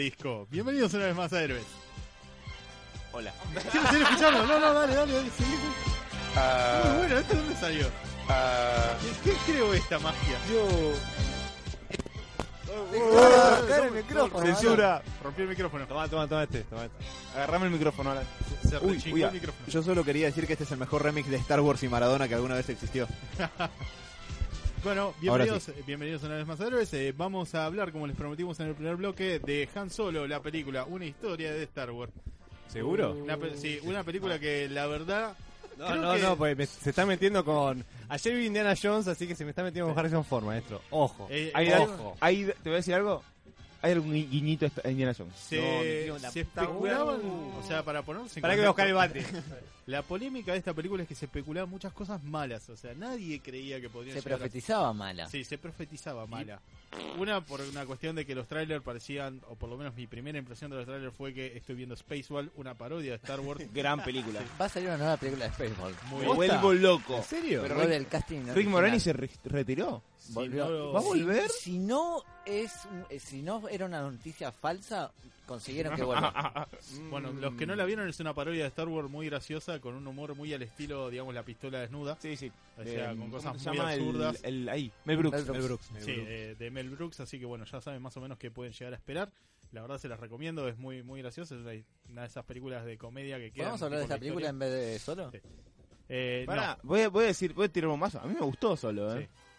disco? Bienvenidos una vez más a Héroes. Hola. Quiero seguir escuchando. No, no, dale, dale, dale. Seguí. Ah, Muy bueno, ¿esto dónde salió? ah, ¿Qué, creó esta magia? yo. Caer el micrófono, Censura. Rompió el micrófono. Toma, toma, toma este. Toma este. Agarrame el micrófono ahora. Se Uy, rechingó uy, el ah, micrófono. Yo solo quería decir que este es el mejor remix de Star Wars y Maradona que alguna vez existió. Bueno, bienvenidos, eh, bienvenidos una vez más a Héroes. Eh, vamos a hablar, como les prometimos en el primer bloque, de Han Solo, la película, una historia de Star Wars. ¿Seguro? Una pe- sí, una película que la verdad No, Creo no, que- no, pues me- se está metiendo con. Ayer vi Indiana Jones, así que se me está metiendo con Harrison Ford, maestro. Ojo. eh, Hay, Ojo. hay- te voy a decir algo. Hay algún gui- guiñito a Indiana Jones. se, No, se especulaban, wea. o sea, para ponerse en Para que voy a buscar el bate. La polémica de esta película es que se especulaban muchas cosas malas, o sea, nadie creía que podían Se a- profetizaba mala. Sí, se profetizaba mala. Una por una cuestión de que los trailers parecían, o por lo menos mi primera impresión de los trailers fue que estoy viendo Spaceball, una parodia de Star Wars. Gran película. Va a salir una nueva película de Spaceball. Muy vuelvo loco. ¿En serio? Pero Rick- del casting Rick original. Moranis se re- retiró. Si no- ¿Va a volver? Si no es, un- eh, si no era una noticia falsa, consiguieron que vuelva. Bueno, los que no la vieron es una parodia de Star Wars muy graciosa, con un humor muy al estilo, digamos, la pistola desnuda. Sí, sí. O sea, Eh, con ¿cómo cosas muy el- absurdas. El, ahí, Mel Brooks. Mel Brooks. Mel Brooks. Sí, eh, de Mel Brooks, así que bueno, ya saben más o menos qué pueden llegar a esperar. La verdad se las recomiendo, es muy muy graciosa, es una, de esas películas de comedia que quedan. ¿Podemos hablar de esta la película en vez de solo? Sí. Eh, Pará, no. voy, a, voy a decir, voy a tirar un mazo. A mí me gustó solo, ¿eh? Sí.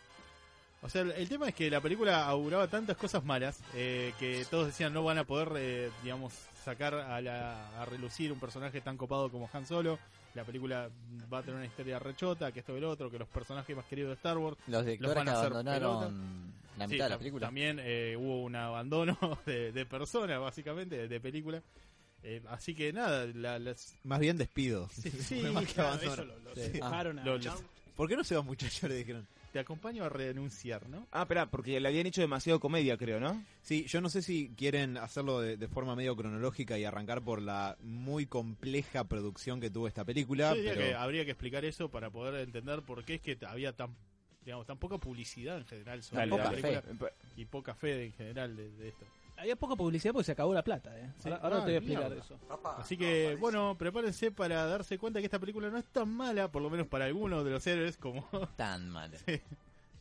O sea, el, el tema es que la película auguraba tantas cosas malas eh, que todos decían no van a poder, eh, digamos, sacar a, la, a relucir un personaje tan copado como Han Solo. La película va a tener una historia rechota, que esto y el otro, que los personajes más queridos de Star Wars. Los directores van a hacer abandonaron la Sí, mitad de la película. También eh, hubo un abandono de, de personas, básicamente, de, de película. Eh, así que nada, la, las... Más bien despido. Sí, sí, Fue más que claro, abandono. eso lo- lo- Sí. Ah, ¿Por qué no se va muchacho? Le dijeron. Te acompaño a renunciar, ¿no? Ah, espera, porque le habían hecho demasiado comedia, creo, ¿no? Sí, yo no sé si quieren hacerlo de, de forma medio cronológica y arrancar por la muy compleja producción que tuvo esta película. Yo diría pero- que habría que explicar eso para poder entender por qué es que había tan digamos tan poca publicidad en general sobre Dale, la poca película fe. y poca fe en general de, de esto. Había poca publicidad porque se acabó la plata, ¿eh? Sí. Ahora, ahora Ah, te voy a explicar mierda. eso. Así que bueno, prepárense para darse cuenta que esta película no es tan mala, por lo menos para algunos de los héroes como Tan mala.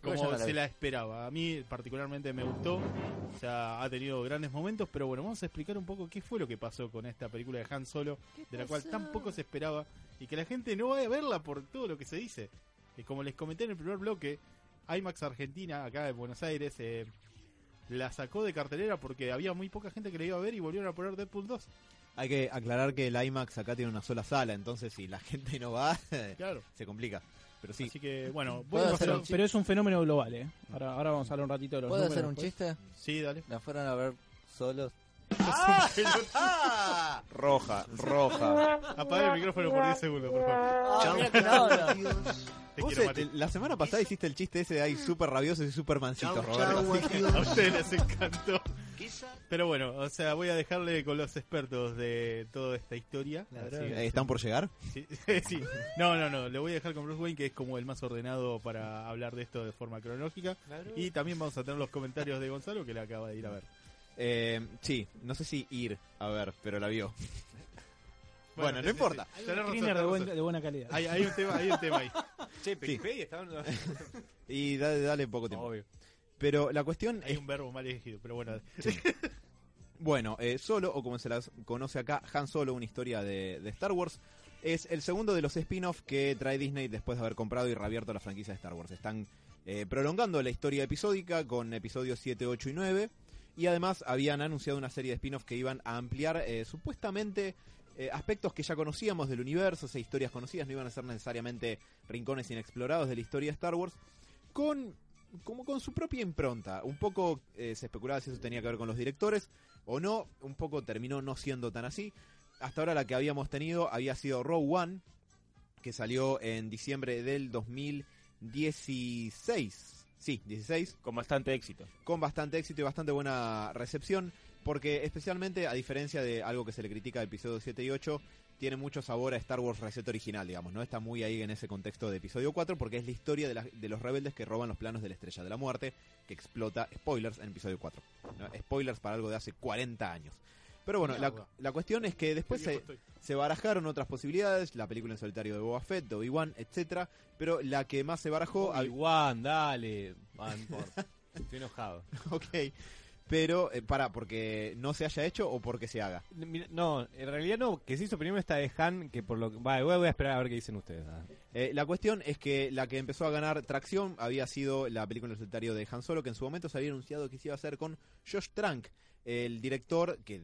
como no la se vi. la esperaba. A mí particularmente me gustó, o sea, ha tenido grandes momentos, pero bueno, vamos a explicar un poco qué fue lo que pasó con esta película de Han Solo, de la cual tan poco se esperaba y que la gente no vaya a verla por todo lo que se dice. Y como les comenté en el primer bloque, IMAX Argentina, acá en Buenos Aires, eh, la sacó de cartelera porque había muy poca gente que la iba a ver y volvieron a poner Deadpool 2. Hay que aclarar que el IMAX acá tiene una sola sala, entonces si la gente no va, Claro. se complica. Pero sí, Así que bueno, ¿Puedo hacer un Pero es un fenómeno global, ¿eh? Ahora, ahora vamos a hablar un ratito de los ¿Puedo hacer un pues. chiste? Sí, dale. La fueron a ver solos. Roja, roja. Apaga el micrófono por 10 segundos, por favor. Te Vos, quiero, eh, la semana pasada hiciste el chiste ese de ahí súper rabiosos y súper mansitos, Roberto. así que- A ustedes les encantó. Pero bueno, o sea, voy a dejarle con los expertos de toda esta historia. Así, eh, ¿Están por llegar? sí, sí. No, no, no. Le voy a dejar con Bruce Wayne, que es como el más ordenado para hablar de esto de forma cronológica. Y también vamos a tener los comentarios de Gonzalo, que le acaba de ir a ver. Eh, sí, no sé si ir a ver, pero la vio. Bueno, no importa. sí. Hay Tenés un razón, screener de, tenés buen- razón. de buena calidad. Hay, hay un tema, hay un tema ahí. Che, Wikipedia. Y dale, dale poco tiempo. Obvio. Pero la cuestión Hay es, un verbo mal elegido, pero bueno. bueno, eh, Solo, o como se la conoce acá, Han Solo, una historia de, de Star Wars, es el segundo de los spin-off que trae Disney después de haber comprado y reabierto la franquicia de Star Wars. Están eh, prolongando la historia episódica con episodios 7, 8 y 9. Y además habían anunciado una serie de spin-offs que iban a ampliar eh, supuestamente eh, aspectos que ya conocíamos del universo, o historias conocidas, no iban a ser necesariamente rincones inexplorados de la historia de Star Wars, con como con su propia impronta. Un poco eh, se especulaba si eso tenía que ver con los directores o no, un poco terminó no siendo tan así. Hasta ahora la que habíamos tenido había sido Row One, que salió en diciembre del 2016. Sí, 16 Con bastante éxito. con bastante éxito y bastante buena recepción, porque especialmente a diferencia de algo que se le critica de episodio 7 y 8, tiene mucho sabor a Star Wars Reset original, digamos, ¿no? Está muy ahí en ese contexto de episodio 4 porque es la historia de, la- de los rebeldes que roban los planos de la Estrella de la Muerte, que explota, spoilers, en episodio 4. ¿no? Spoilers para algo de hace 40 años. Pero bueno, la, cuestión es que después se, barajaron otras posibilidades, la película en solitario de Boba Fett, Obi-Wan, etcétera, pero la que más se barajó, Obi-Wan, dale. Estoy enojado. ok, pero eh, para, porque no se haya hecho o porque se haga. Mira, No, en realidad no, que se hizo primero esta de Han, que por lo que... Vale, voy a, voy a esperar a ver qué dicen ustedes. ah. Eh, la cuestión es que la que empezó a ganar tracción había sido la película en solitario de Han Solo, que en su momento se había anunciado que se iba a hacer con Josh Trank, el director que...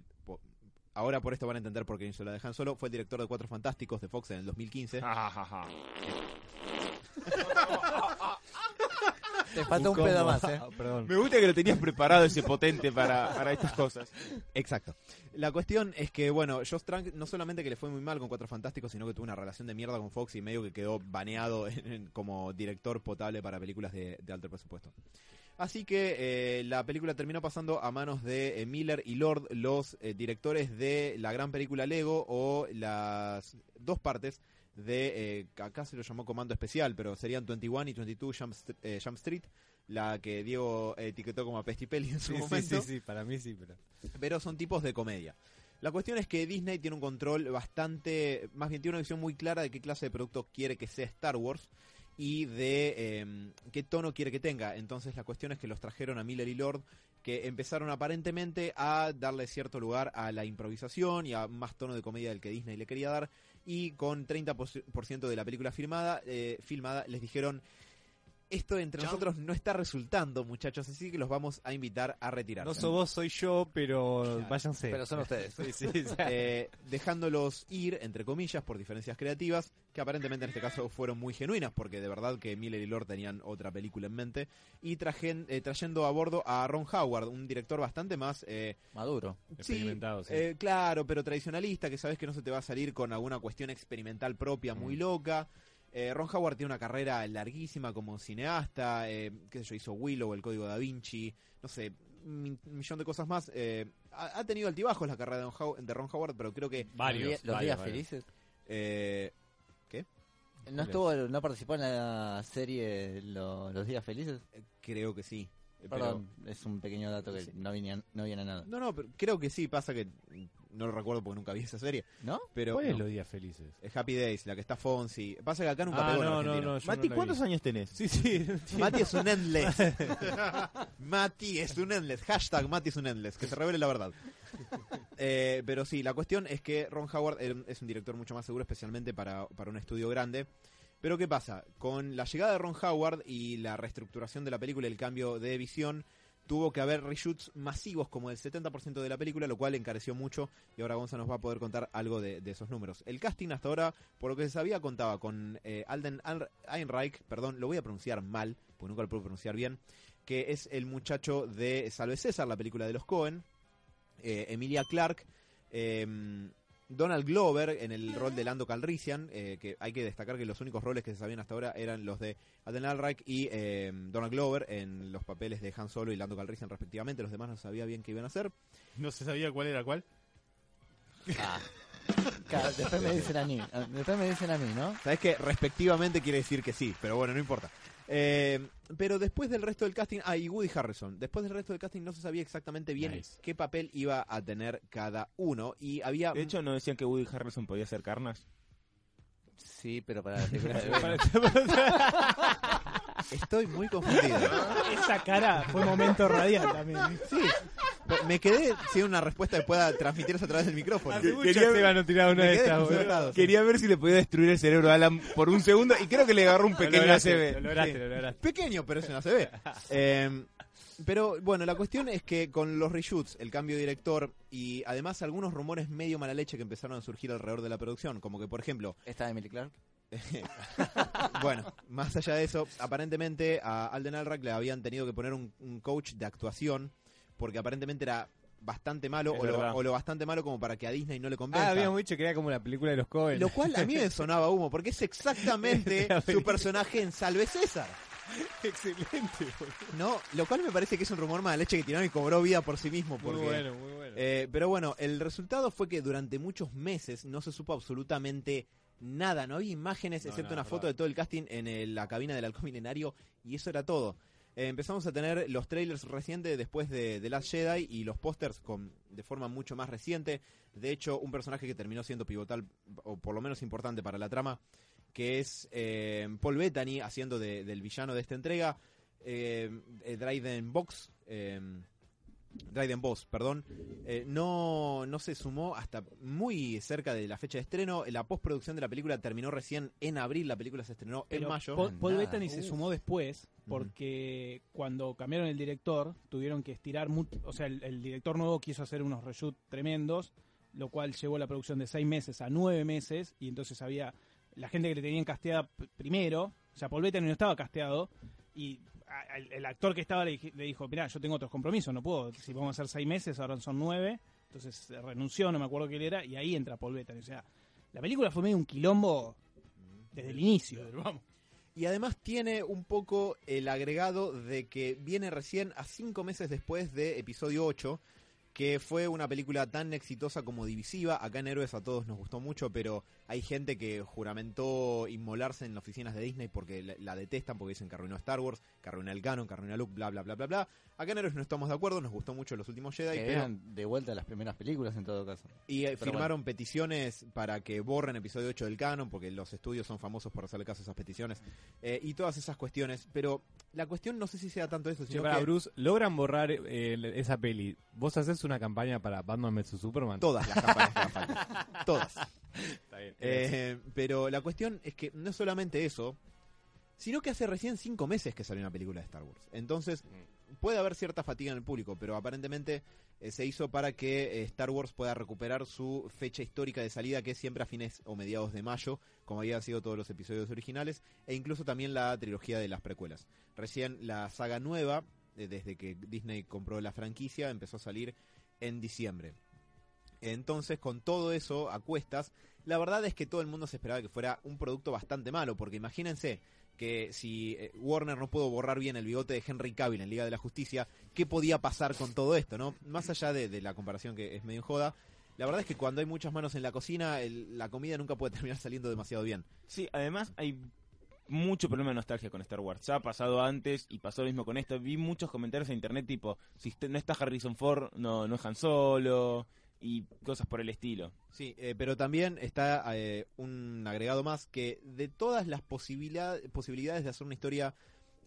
Ahora por esto van a entender por qué la de Han Solo. Fue el director de Cuatro Fantásticos de Fox en el 2015. Te falta un pedo más, ¿eh? Ah, Perdón. Me gusta que lo tenías preparado ese potente para, para estas cosas. Exacto. La cuestión es que, bueno, Josh Trank no solamente que le fue muy mal con Cuatro Fantásticos, sino que tuvo una relación de mierda con Fox y medio que quedó baneado en- en- como director potable para películas de, de alto presupuesto. Así que eh, la película terminó pasando a manos de eh, Miller y Lord, los eh, directores de la gran película Lego o las dos partes de, eh, acá se lo llamó Comando Especial, pero serían 21 y 22 Jump, eh, Jump Street, la que Diego etiquetó como Pestipelli en su Sí, sí, momento sí, sí, para mí sí, pero... pero son tipos de comedia. La cuestión es que Disney tiene un control bastante, más bien tiene una visión muy clara de qué clase de producto quiere que sea Star Wars y de eh, qué tono quiere que tenga. Entonces la cuestión es que los trajeron a Miller y Lord, que empezaron aparentemente a darle cierto lugar a la improvisación y a más tono de comedia del que Disney le quería dar. Y con 30% de la película filmada, eh, filmada les dijeron, esto entre nosotros no está resultando, muchachos, así que los vamos a invitar a retirarse. No sos vos, soy yo, pero váyanse. Pero son ustedes. Sí, sí, eh, dejándolos ir, entre comillas, por diferencias creativas, que aparentemente en este caso fueron muy genuinas, porque de verdad que Miller y Lord tenían otra película en mente, y trajen- eh, trayendo a bordo a Ron Howard, un director bastante más... eh, Maduro. sí, Experimentado, sí. eh, claro, pero tradicionalista, que sabes que no se te va a salir con alguna cuestión experimental propia muy Mm. loca. Eh, Ron Howard tiene una carrera larguísima como cineasta, eh, qué sé yo, hizo Willow, El Código da Vinci, no sé, un mi- millón de cosas más. Eh, ha, ha tenido altibajos la carrera de Ron, How- de Ron Howard, pero creo que varios. los días, los varios, días varios. felices. eh, ¿No estuvo, no participó en la serie Lo- Los días felices? creo que sí. Eh, pero- Perdón, es un pequeño dato que Sí. no, viene, no viene a nada. no, no, pero creo que sí, pasa que no lo recuerdo porque nunca vi esa serie. ¿No? Pero ¿Cuál es los días felices? es Happy Days, la que está Fonsi. Pasa que acá nunca Ah, pegó en no, no, Argentina. no. Mati, ¿cuántos vi. años tenés? Sí, sí. Mati es un endless. Mati es un endless. Hashtag Mati es un endless. Que se revele la verdad. Eh, pero sí, la cuestión es que Ron Howard es un director mucho más seguro, especialmente para, para un estudio grande. Pero ¿qué pasa? Con la llegada de Ron Howard y la reestructuración de la película y el cambio de visión, tuvo que haber reshoots masivos como el 70% de la película, lo cual encareció mucho y ahora Gonza nos va a poder contar algo de, esos números. El casting hasta ahora, por lo que se sabía, contaba con eh, Alden Al- Ehrenreich, perdón, lo voy a pronunciar mal, porque nunca lo puedo pronunciar bien, que es el muchacho de Salve César, la película de los Cohen, eh, Emilia Clark, eh, Donald Glover en el rol de Lando Calrissian, eh, que hay que destacar que los únicos roles que se sabían hasta ahora eran los de Alden Ehrenreich y eh, Donald Glover en los papeles de Han Solo y Lando Calrissian respectivamente, los demás no sabía bien qué iban a hacer. No se sabía cuál era cuál. Ah. Claro, después me dicen a mí. ah, Después me dicen a mí, ¿no? Sabes que respectivamente quiere decir que sí, pero bueno, no importa. Eh, pero después del resto del casting, ah, y Woody Harrison, después del resto del casting no se sabía exactamente bien Nice. qué papel iba a tener cada uno y había... De hecho, ¿no decían que Woody Harrelson podía ser Carnas? Sí, pero para la película de Para- Venom. Estoy muy confundido. Esa cara fue momento radial también. Sí, me quedé sin una respuesta que pueda transmitirse a través del micrófono. Quería- a tirar una de estas. Quería ver si le podía destruir el cerebro a Alan por un segundo y creo que le agarró un Lo pequeño lograste, ACV. Lo lograste, Sí. lo lograste. Pequeño, pero es una CB. Eh, pero bueno, la cuestión es que con los reshoots, el cambio de director y además algunos rumores medio mala leche que empezaron a surgir alrededor de la producción, como que por ejemplo, ¿Está Emily Clark? bueno, más allá de eso, aparentemente a Alden Ehrenreich le habían tenido que poner un, un coach de actuación porque aparentemente era bastante malo o lo, o lo bastante malo como para que a Disney no le Ah, convenza. habíamos dicho que era como la película de los Cohen. Lo cual a mí me sonaba humo, porque es exactamente su personaje en Salve César. Excelente, boludo. No, lo cual me parece que es un rumor mala leche que tiraron y cobró vida por sí mismo. Porque, Muy bueno, muy bueno. Eh, pero bueno, el resultado fue que durante muchos meses no se supo absolutamente nada, no había imágenes No, excepto una foto verdad. de todo el casting en el- la cabina del halcón milenario y eso era todo. Eh, empezamos a tener los trailers recientes después de The Last Jedi y los pósters de forma mucho más reciente. De hecho, un personaje que terminó siendo pivotal o por lo menos importante para la trama, que es eh, Paul Bettany haciendo de- del villano de esta entrega, eh, eh, Dryden Box. Dryden Boss, perdón, eh, no, no se sumó hasta muy cerca de la fecha de estreno. La postproducción de la película terminó recién en abril, la película se estrenó en mayo. Paul. Bettany se sumó después porque cuando cambiaron el director tuvieron que estirar mucho, o sea, el, el director nuevo quiso hacer unos reshoots tremendos, lo cual llevó la producción de seis meses a nueve meses y entonces había la gente que le tenían casteada primero, o sea, Paul Bettany no estaba casteado y el actor que estaba le, dijo, mirá, yo tengo otros compromisos, no puedo, si vamos a hacer seis meses, ahora son nueve, entonces eh, renunció, no me acuerdo quién era, y ahí entra Paul Bettany, o sea, la película fue medio un quilombo desde el inicio, vamos. Y además tiene un poco el agregado de que viene recién a cinco meses después de episodio 8, que fue una película tan exitosa como divisiva. Acá en Héroes a todos nos gustó mucho, pero hay gente que juramentó inmolarse en las oficinas de Disney porque la, la detestan, porque dicen que arruinó Star Wars, que arruinó el canon, que arruinó Luke, bla, bla, bla, bla, bla. Acá en Héroes no estamos de acuerdo, nos gustó mucho los últimos Jedi, Que pero... eran de vuelta a las primeras películas en todo caso. Y eh, Pero firmaron peticiones para que borren episodio 8 del canon, porque los estudios son famosos por hacerle caso a esas peticiones, eh, y todas esas cuestiones. Pero la cuestión no sé si sea tanto eso, sino que Bruce, logran borrar eh, el- esa peli. ¿Vos haces una campaña para Batman vs Superman? todas las campañas que. Todas. Está bien. Eh, pero la cuestión es que no es solamente eso, sino que hace recién cinco meses que salió una película de Star Wars. Entonces, puede haber cierta fatiga en el público, pero aparentemente eh, se hizo para que eh, Star Wars pueda recuperar su fecha histórica de salida, que es siempre a fines o mediados de mayo, como habían sido todos los episodios originales, e incluso también la trilogía de las precuelas. Recién la saga nueva, eh, desde que Disney compró la franquicia, empezó a salir en diciembre. Entonces, con todo eso a cuestas, la verdad es que todo el mundo se esperaba que fuera un producto bastante malo, porque imagínense que si eh, Warner no pudo borrar bien el bigote de Henry Cavill en Liga de la Justicia, ¿qué podía pasar con todo esto, no? Más allá de, la comparación que es medio joda, la verdad es que cuando hay muchas manos en la cocina, la comida nunca puede terminar saliendo demasiado bien. Sí, además hay mucho problema de nostalgia con Star Wars. Ya ha pasado antes y pasó lo mismo con esto. Vi muchos comentarios en internet tipo, si no está Harrison Ford, no, no es Han Solo y cosas por el estilo. Sí, eh, pero también está eh, un agregado más que de todas las posibilidad- posibilidades de hacer una historia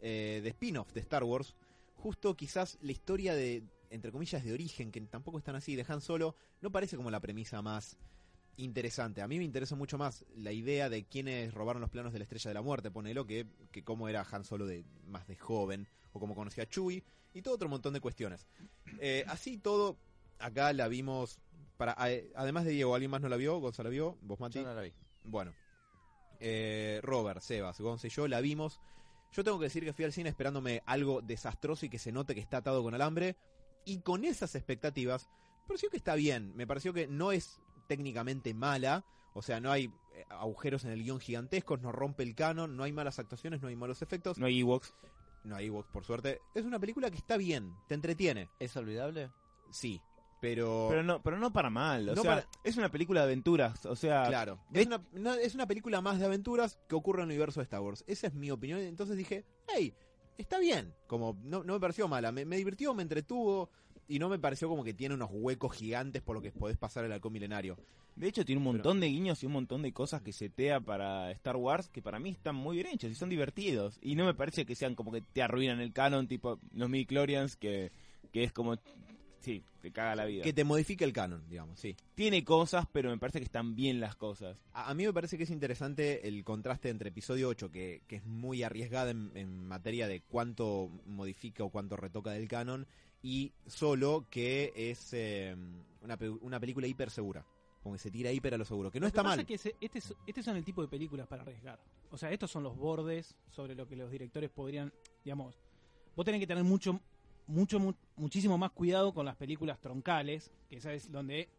eh, de spin-off de Star Wars, justo quizás la historia de, entre comillas, de origen, que tampoco están así, de Han Solo, no parece como la premisa más interesante. A mí me interesa mucho más la idea de quiénes robaron los planos de la Estrella de la Muerte, ponelo, que, que cómo era Han Solo de más de joven, o cómo conocía a Chewie, y todo otro montón de cuestiones. Eh, así todo, acá la vimos para además de Diego, ¿alguien más no la vio? ¿Gonzalo la vio? ¿Vos, Mati? Yo no la vi. Bueno. Eh, Robert, Sebas, Gonza y yo la vimos. Yo tengo que decir que fui al cine esperándome algo desastroso y que se note que está atado con alambre. Y con esas expectativas, me pareció que está bien. Me pareció que no es técnicamente mala. O sea, no hay eh, agujeros en el guion gigantescos, no rompe el canon, no hay malas actuaciones, no hay malos efectos. No hay Ewoks. No hay Ewoks, por suerte. Es una película que está bien, te entretiene. ¿Es olvidable? Sí, pero... Pero no, pero no para mal. O No sea, para- es una película de aventuras. O sea, Claro. Es una, no, es una película más de aventuras que ocurre en el universo de Star Wars. Esa es mi opinión. Entonces dije, hey, está bien. Como no, no me pareció mala. Me, me divirtió, me entretuvo. Y no me pareció como que tiene unos huecos gigantes por lo que podés pasar el halcón milenario. de hecho tiene un montón de guiños y un montón de cosas que setea para Star Wars que para mí están muy bien hechos y son divertidos. Y no me parece que sean como que te arruinan el canon, tipo los midi-chlorians, que, que es como... Sí, te caga la vida. Que te modifique el canon, digamos, sí. Tiene cosas, pero me parece que están bien las cosas. A, a mí me parece que es interesante el contraste entre episodio 8, que, que es muy arriesgada en, en materia de cuánto modifica o cuánto retoca del canon, y solo que es eh, una, pe- una película hiper segura. Como que se tira hiper a lo seguro. Que no Lo está pasa mal. es que ese- este, es- este son el tipo de películas para arriesgar. O sea, estos son los bordes sobre lo que los directores podrían, digamos, vos tenés que tener mucho, mucho, mu- muchísimo más cuidado con las películas troncales, que esa es donde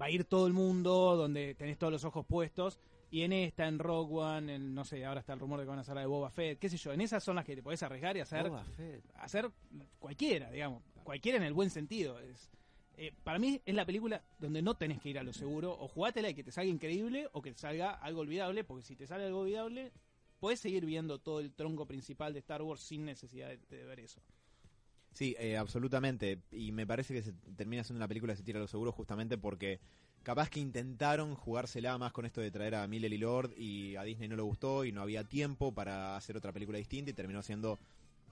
va a ir todo el mundo, donde tenés todos los ojos puestos. Y en esta, en Rogue One, en, no sé, ahora está el rumor de que van a hacer la de Boba Fett, qué sé yo, en esas son las que te podés arriesgar y hacer, Boba Fett. hacer cualquiera, digamos, cualquiera en el buen sentido. Es, eh, para mí es la película donde no tenés que ir a lo seguro, o jugátela y que te salga increíble, o que te salga algo olvidable, porque si te sale algo olvidable, puedes seguir viendo todo el tronco principal de Star Wars sin necesidad de, de ver eso. Sí, eh, absolutamente. Y me parece que se termina siendo una película que se tira a lo seguro justamente porque capaz que intentaron jugársela más con esto de traer a Miller y Lord y a Disney no le gustó y no había tiempo para hacer otra película distinta y terminó siendo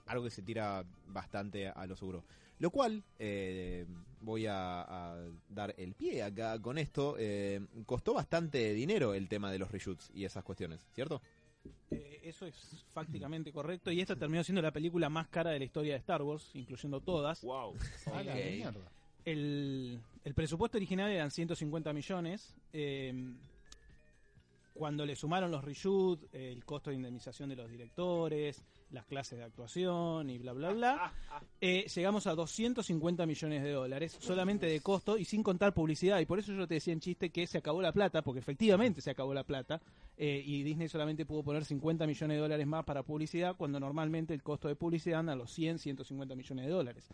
algo que se tira bastante a lo seguro. Lo cual, eh, voy a, a dar el pie acá con esto, eh, costó bastante dinero el tema de los reshoots y esas cuestiones, ¿cierto? Eh, eso es fácticamente correcto, y esta terminó siendo la película más cara de la historia de Star Wars, incluyendo todas. Wow. A la Ok. mierda. El, el presupuesto original eran 150 millones. eh, cuando le sumaron los reshoots, el costo de indemnización de los directores, las clases de actuación y bla, bla, bla, eh, llegamos a 250 millones de dólares solamente de costo y sin contar publicidad. Y por eso yo te decía en chiste que se acabó la plata, porque efectivamente se acabó la plata. eh, y Disney solamente pudo poner 50 millones de dólares más para publicidad, cuando normalmente el costo de publicidad anda a los 100, 150 millones de dólares.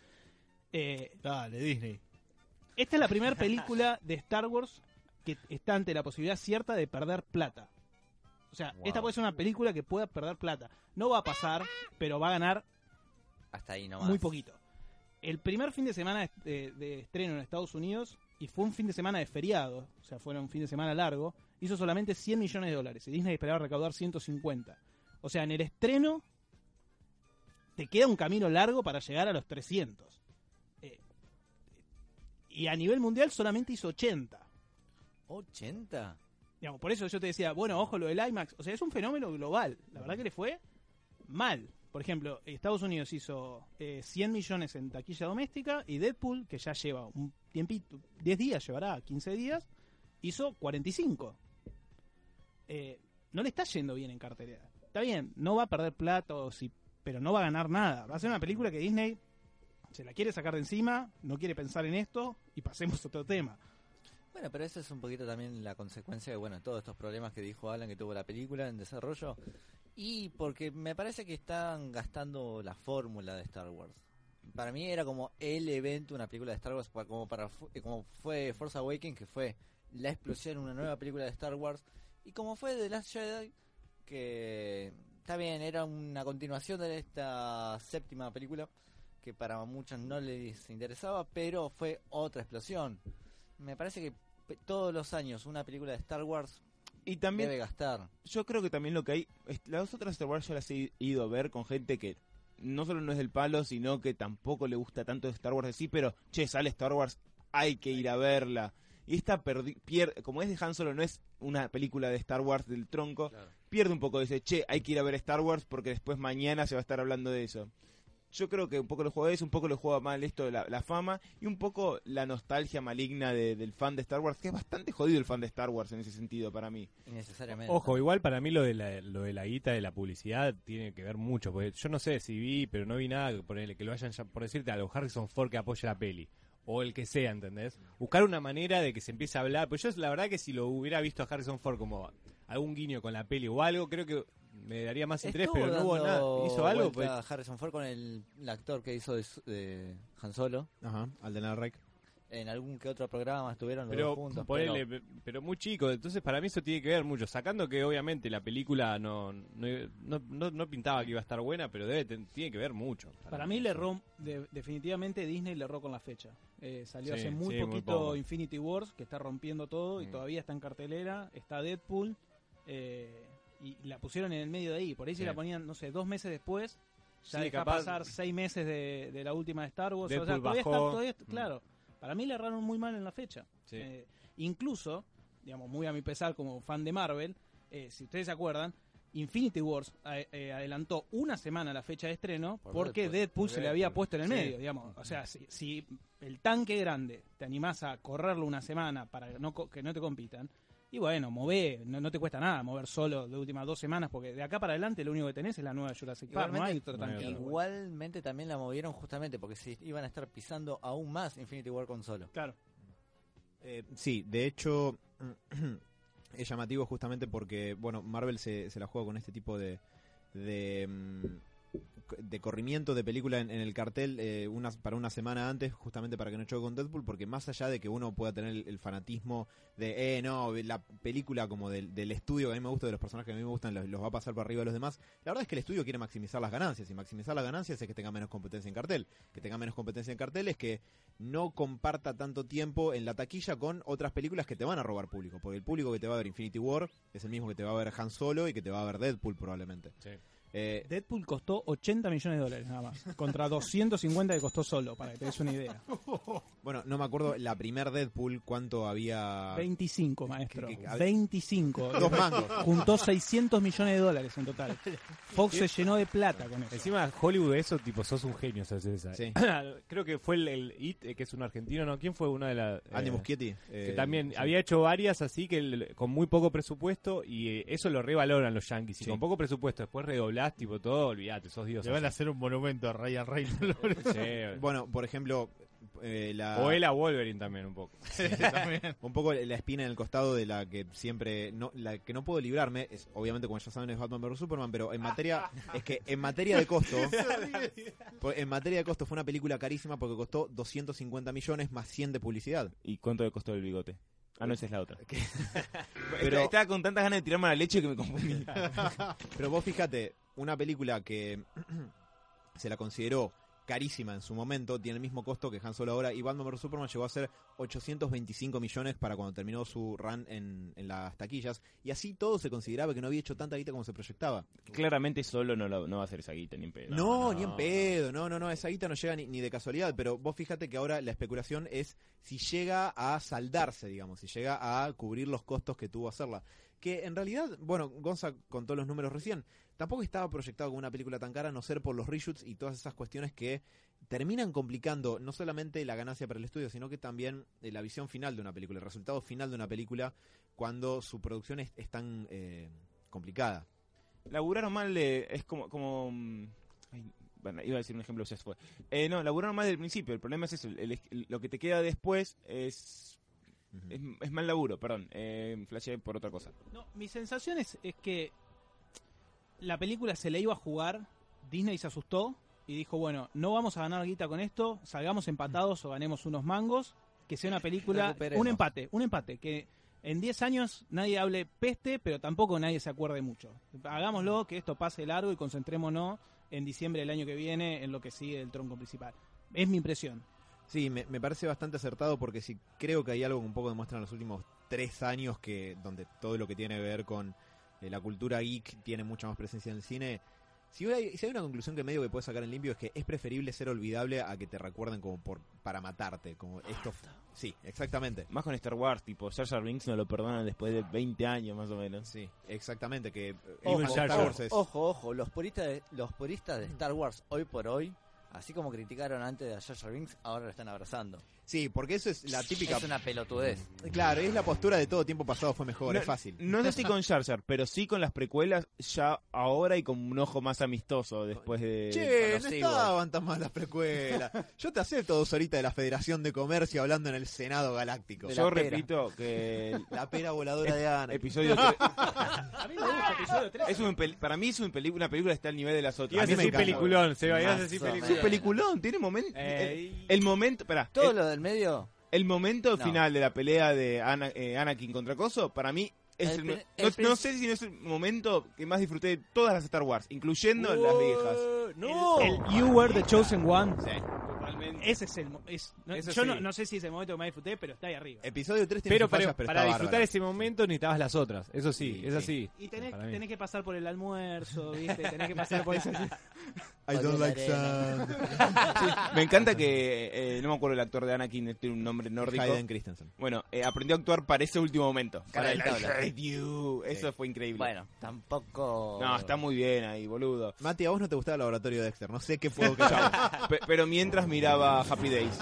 Eh, Dale, Disney. esta es la primera película de Star Wars que está ante la posibilidad cierta de perder plata. O sea, esta puede ser una película que pueda perder plata. No va a pasar, pero va a ganar Hasta ahí nomás. muy poquito. El primer fin de semana de, de estreno en Estados Unidos, y fue un fin de semana de feriado, o sea, fue un fin de semana largo, hizo solamente 100 millones de dólares. Y Disney esperaba recaudar 150. O sea, en el estreno te queda un camino largo para llegar a los 300. Eh, y a nivel mundial solamente hizo 80. 80. Digamos, por eso yo te decía, bueno, ojo lo del IMAX. O sea, es un fenómeno global. La verdad que le fue mal. Por ejemplo, Estados Unidos hizo eh, 100 millones en taquilla doméstica y Deadpool, que ya lleva un tiempito, 10 días, llevará 15 días, hizo 45. Eh, no le está yendo bien en cartelera. Está bien, no va a perder plata, o si, pero no va a ganar nada. Va a ser una película que Disney se la quiere sacar de encima, no quiere pensar en esto y pasemos a otro tema. Bueno, pero eso es un poquito también la consecuencia de, bueno, todos estos problemas que dijo Alan que tuvo la película en desarrollo. Y porque me parece que están gastando la fórmula de Star Wars. Para mí era como el evento, una película de Star Wars, como, para, eh, como fue Force Awakens, que fue la explosión, una nueva película de Star Wars. Y como fue The Last Jedi, que está bien, era una continuación de esta séptima película, que para muchos no les interesaba, pero fue otra explosión. Me parece que todos los años una película de Star Wars Y también debe gastar. yo creo que también lo que hay, las otras Star Wars yo las he ido a ver con gente que no solo no es del palo, sino que tampoco le gusta tanto Star Wars de sí, pero che, sale Star Wars, hay que ir a verla. Y esta perdi- pier- como es de Han Solo, no es una película de Star Wars del tronco, pierde un poco de ese, che, hay que ir a ver Star Wars porque después mañana se va a estar hablando de eso. Yo creo que un poco lo juega eso, un poco lo juega mal esto de la, la fama y un poco la nostalgia maligna de- del fan de Star Wars, que es bastante jodido el fan de Star Wars en ese sentido para mí. Innecesariamente. Ojo, igual para mí lo de la, lo de la guita de la publicidad tiene que ver mucho, porque yo no sé si vi, pero no vi nada que ponerle que lo vayan ya, por decirte a los Harrison Ford que apoya la peli. O el que sea, ¿entendés? Buscar una manera de que se empiece a hablar. Pues yo la verdad que si lo hubiera visto a Harrison Ford como algún guiño con la peli o algo, creo que me daría más interés, Estuvo pero no hubo dando nada. ¿Hizo algo? Pues, Harrison Ford con el, el actor que hizo de, su- de Han Solo. Ajá, Alden Ehrenreich. En algún que otro programa estuvieron los pero, dos juntos. ponele, pero- pero muy chico, entonces para mí eso tiene que ver mucho. Sacando que obviamente la película no, no, no, no- no pintaba que iba a estar buena, pero debe ten- tiene que ver mucho. Para mí le erró, de- definitivamente Disney le erró con la fecha. Eh, salió Sí, hace muy sí, muy poquito poco. Infinity Wars, que está rompiendo todo y Mm. todavía está en cartelera. Está Deadpool eh, y la pusieron en el medio de ahí. Por ahí si Sí. la ponían, no sé, dos meses después, ya Sí, deja capaz- pasar seis meses de, de la última de Star Wars. o sea, todavía bajó. todavía está- Mm. claro, para mí le erraron muy mal en la fecha. Sí. Eh, incluso, digamos, muy a mi pesar como fan de Marvel, eh, si ustedes se acuerdan, Infinity Wars eh, eh, adelantó una semana la fecha de estreno Por porque Deadpool. Deadpool, se le había puesto en el sí. medio, digamos. O sea, si, si el tanque grande te animás a correrlo una semana para que no, que no te compitan, y bueno, mové, no, no te cuesta nada mover solo de últimas dos semanas, porque de acá para adelante lo único que tenés es la nueva Jurassic Park, no hay Igualmente- otro también la movieron justamente porque si iban a estar pisando aún más Infinity War con solo. Claro. Eh, sí, de hecho, es llamativo justamente porque, bueno, Marvel se, se la juega con este tipo de, de, mm, de corrimiento de película en, el cartel eh, para una semana antes, justamente para que no choque con Deadpool, porque más allá de que uno pueda tener el, fanatismo de, eh, no, la película como del, estudio que a mí me gusta, de los personajes que a mí me gustan, los, va a pasar por arriba de los demás, la verdad es que el estudio quiere maximizar las ganancias, y maximizar las ganancias es que tenga menos competencia en cartel. Que tenga menos competencia en cartel es que no comparta tanto tiempo en la taquilla con otras películas que te van a robar público, porque el público que te va a ver Infinity War es el mismo que te va a ver Han Solo y que te va a ver Deadpool probablemente. Eh, Deadpool costó 80 millones de dólares nada más, contra 250 que costó solo, para que te des una idea. bueno, no me acuerdo la primer Deadpool cuánto había... 25, maestro. que- que- 25. Dos mangos. Juntó 600 millones de dólares en total. Fox se llenó de plata con eso. Encima, Hollywood, eso, tipo, sos un genio, si haces esa. Sí. Creo que fue el, el It, eh, que es un argentino, ¿no? ¿Quién fue una de las...? Andy eh, Muschietti. Que también sí. había hecho varias así que el- con muy poco presupuesto y eh, eso lo revaloran los yankees. Y Sí. con poco presupuesto después tipo todo, olvídate, sos Dios. Le van a hacer un monumento a Ryan Reynolds. Sí. Bueno, por ejemplo, eh, la... O él a Wolverine también un poco. También. Un poco la espina en el costado de la que siempre no, la que no puedo librarme es obviamente como ya saben es Batman vs Superman, pero en materia es que en materia de costo en materia de costo fue una película carísima porque costó 250 millones más 100 de publicidad. ¿Y cuánto le costó el bigote? Ah, no, esa es la otra. Pero- estaba con tantas ganas de tirarme a la leche que me confundí. Pero vos fíjate, una película que se la consideró carísima en su momento, tiene el mismo costo que Han Solo ahora, y Batman vs Superman llegó a ser 825 millones para cuando terminó su run en, en las taquillas, y así todo se consideraba que no había hecho tanta guita como se proyectaba. Claramente solo no, lo- no va a hacer esa guita ni en pedo. No, ni en pedo, no, no, no, esa guita no llega ni, ni de casualidad, pero vos fíjate que ahora la especulación es si llega a saldarse, digamos, si llega a cubrir los costos que tuvo hacerla. Que en realidad, bueno, Gonza contó los números recién, tampoco estaba proyectado como una película tan cara, a no ser por los reshoots y todas esas cuestiones que terminan complicando no solamente la ganancia para el estudio, sino que también eh, la visión final de una película, el resultado final de una película cuando su producción es, es tan eh, complicada. Laburaron mal de... Es como... como mm, ay, bueno, iba a decir un ejemplo, ya se fue. Eh, no, laburaron mal del principio. El problema es eso. el- el- lo que te queda después es... Es, es mal laburo, perdón. Eh, flashé por otra cosa. No, mi sensación es, es que la película se le iba a jugar, Disney se asustó y dijo, bueno, no vamos a ganar guita con esto, salgamos empatados o ganemos unos mangos, que sea una película, un empate, un empate, que en 10 años nadie hable peste, pero tampoco nadie se acuerde mucho. Hagámoslo, que esto pase largo y concentrémonos en diciembre del año que viene en lo que sigue el tronco principal. Es mi impresión. Sí, me, me parece bastante acertado porque sí creo que hay algo que un poco demuestran los últimos tres años que donde todo lo que tiene que ver con eh, la cultura geek tiene mucha más presencia en el cine. Si hay, si hay una conclusión que medio que puedes sacar en limpio es que es preferible ser olvidable a que te recuerden como por para matarte, como esto. Sí, exactamente. Más con Star Wars, tipo Jar Jar Binks no lo perdonan después de 20 años más o menos. Sí, exactamente que eh, Ojo, Star Wars es- ojo, ojo, los puristas, de, los puristas de Star Wars hoy por hoy, así como criticaron antes de Jar Jar Binks, ahora lo están abrazando. Sí, porque eso es la típica Es una pelotudez. Claro, es la postura de todo tiempo pasado fue mejor, no, es fácil. No sé si con Jar Jar, pero sí con las precuelas ya ahora y con un ojo más amistoso después de... Che, no estaban tan mal las precuelas. Yo te acepto dos horitas de la Federación de Comercio hablando en el Senado Galáctico. De Yo pera. repito que el La pera voladora de Ana. episodio 3 A mí me gusta episodio 3. es un pel- para mí es un peli- una película que está al nivel de las otras. A mí me decir encanta. peliculón, Seba, ibas a decir o Es peliculón. un peliculón, tiene momento Eh, el, el momento, espera, Todo el, lo del medio, el momento No. final de la pelea de Ana- eh, Anakin contra Coso, para mí es El el- pri- no, el no prin- sé si no es el momento que más disfruté de todas las Star Wars, incluyendo las viejas. ¡No! El You Were the Chosen One. Totalmente. Ese es el. mo- Es, no, Eso yo sí. no, no sé si es el momento que más disfruté, pero está ahí arriba. Episodio 3 tiene Pero para, fallas, pero para disfrutar bárbaro. ese momento necesitabas las otras. Eso sí, Sí, es sí. así. Y tenés, que pasar por el almuerzo, ¿viste? Tenés que pasar por ese. I don't like. Me encanta que, eh, no me acuerdo el actor de Anakin, tiene un nombre nórdico. Hayden Christensen. Bueno, eh, aprendió a actuar para ese último momento. Para el Eso fue increíble. bueno, tampoco... No, está muy bien ahí, boludo. Mati, a vos no te gustaba el laboratorio de Dexter. No sé qué fue lo que pero mientras miraba Happy Days.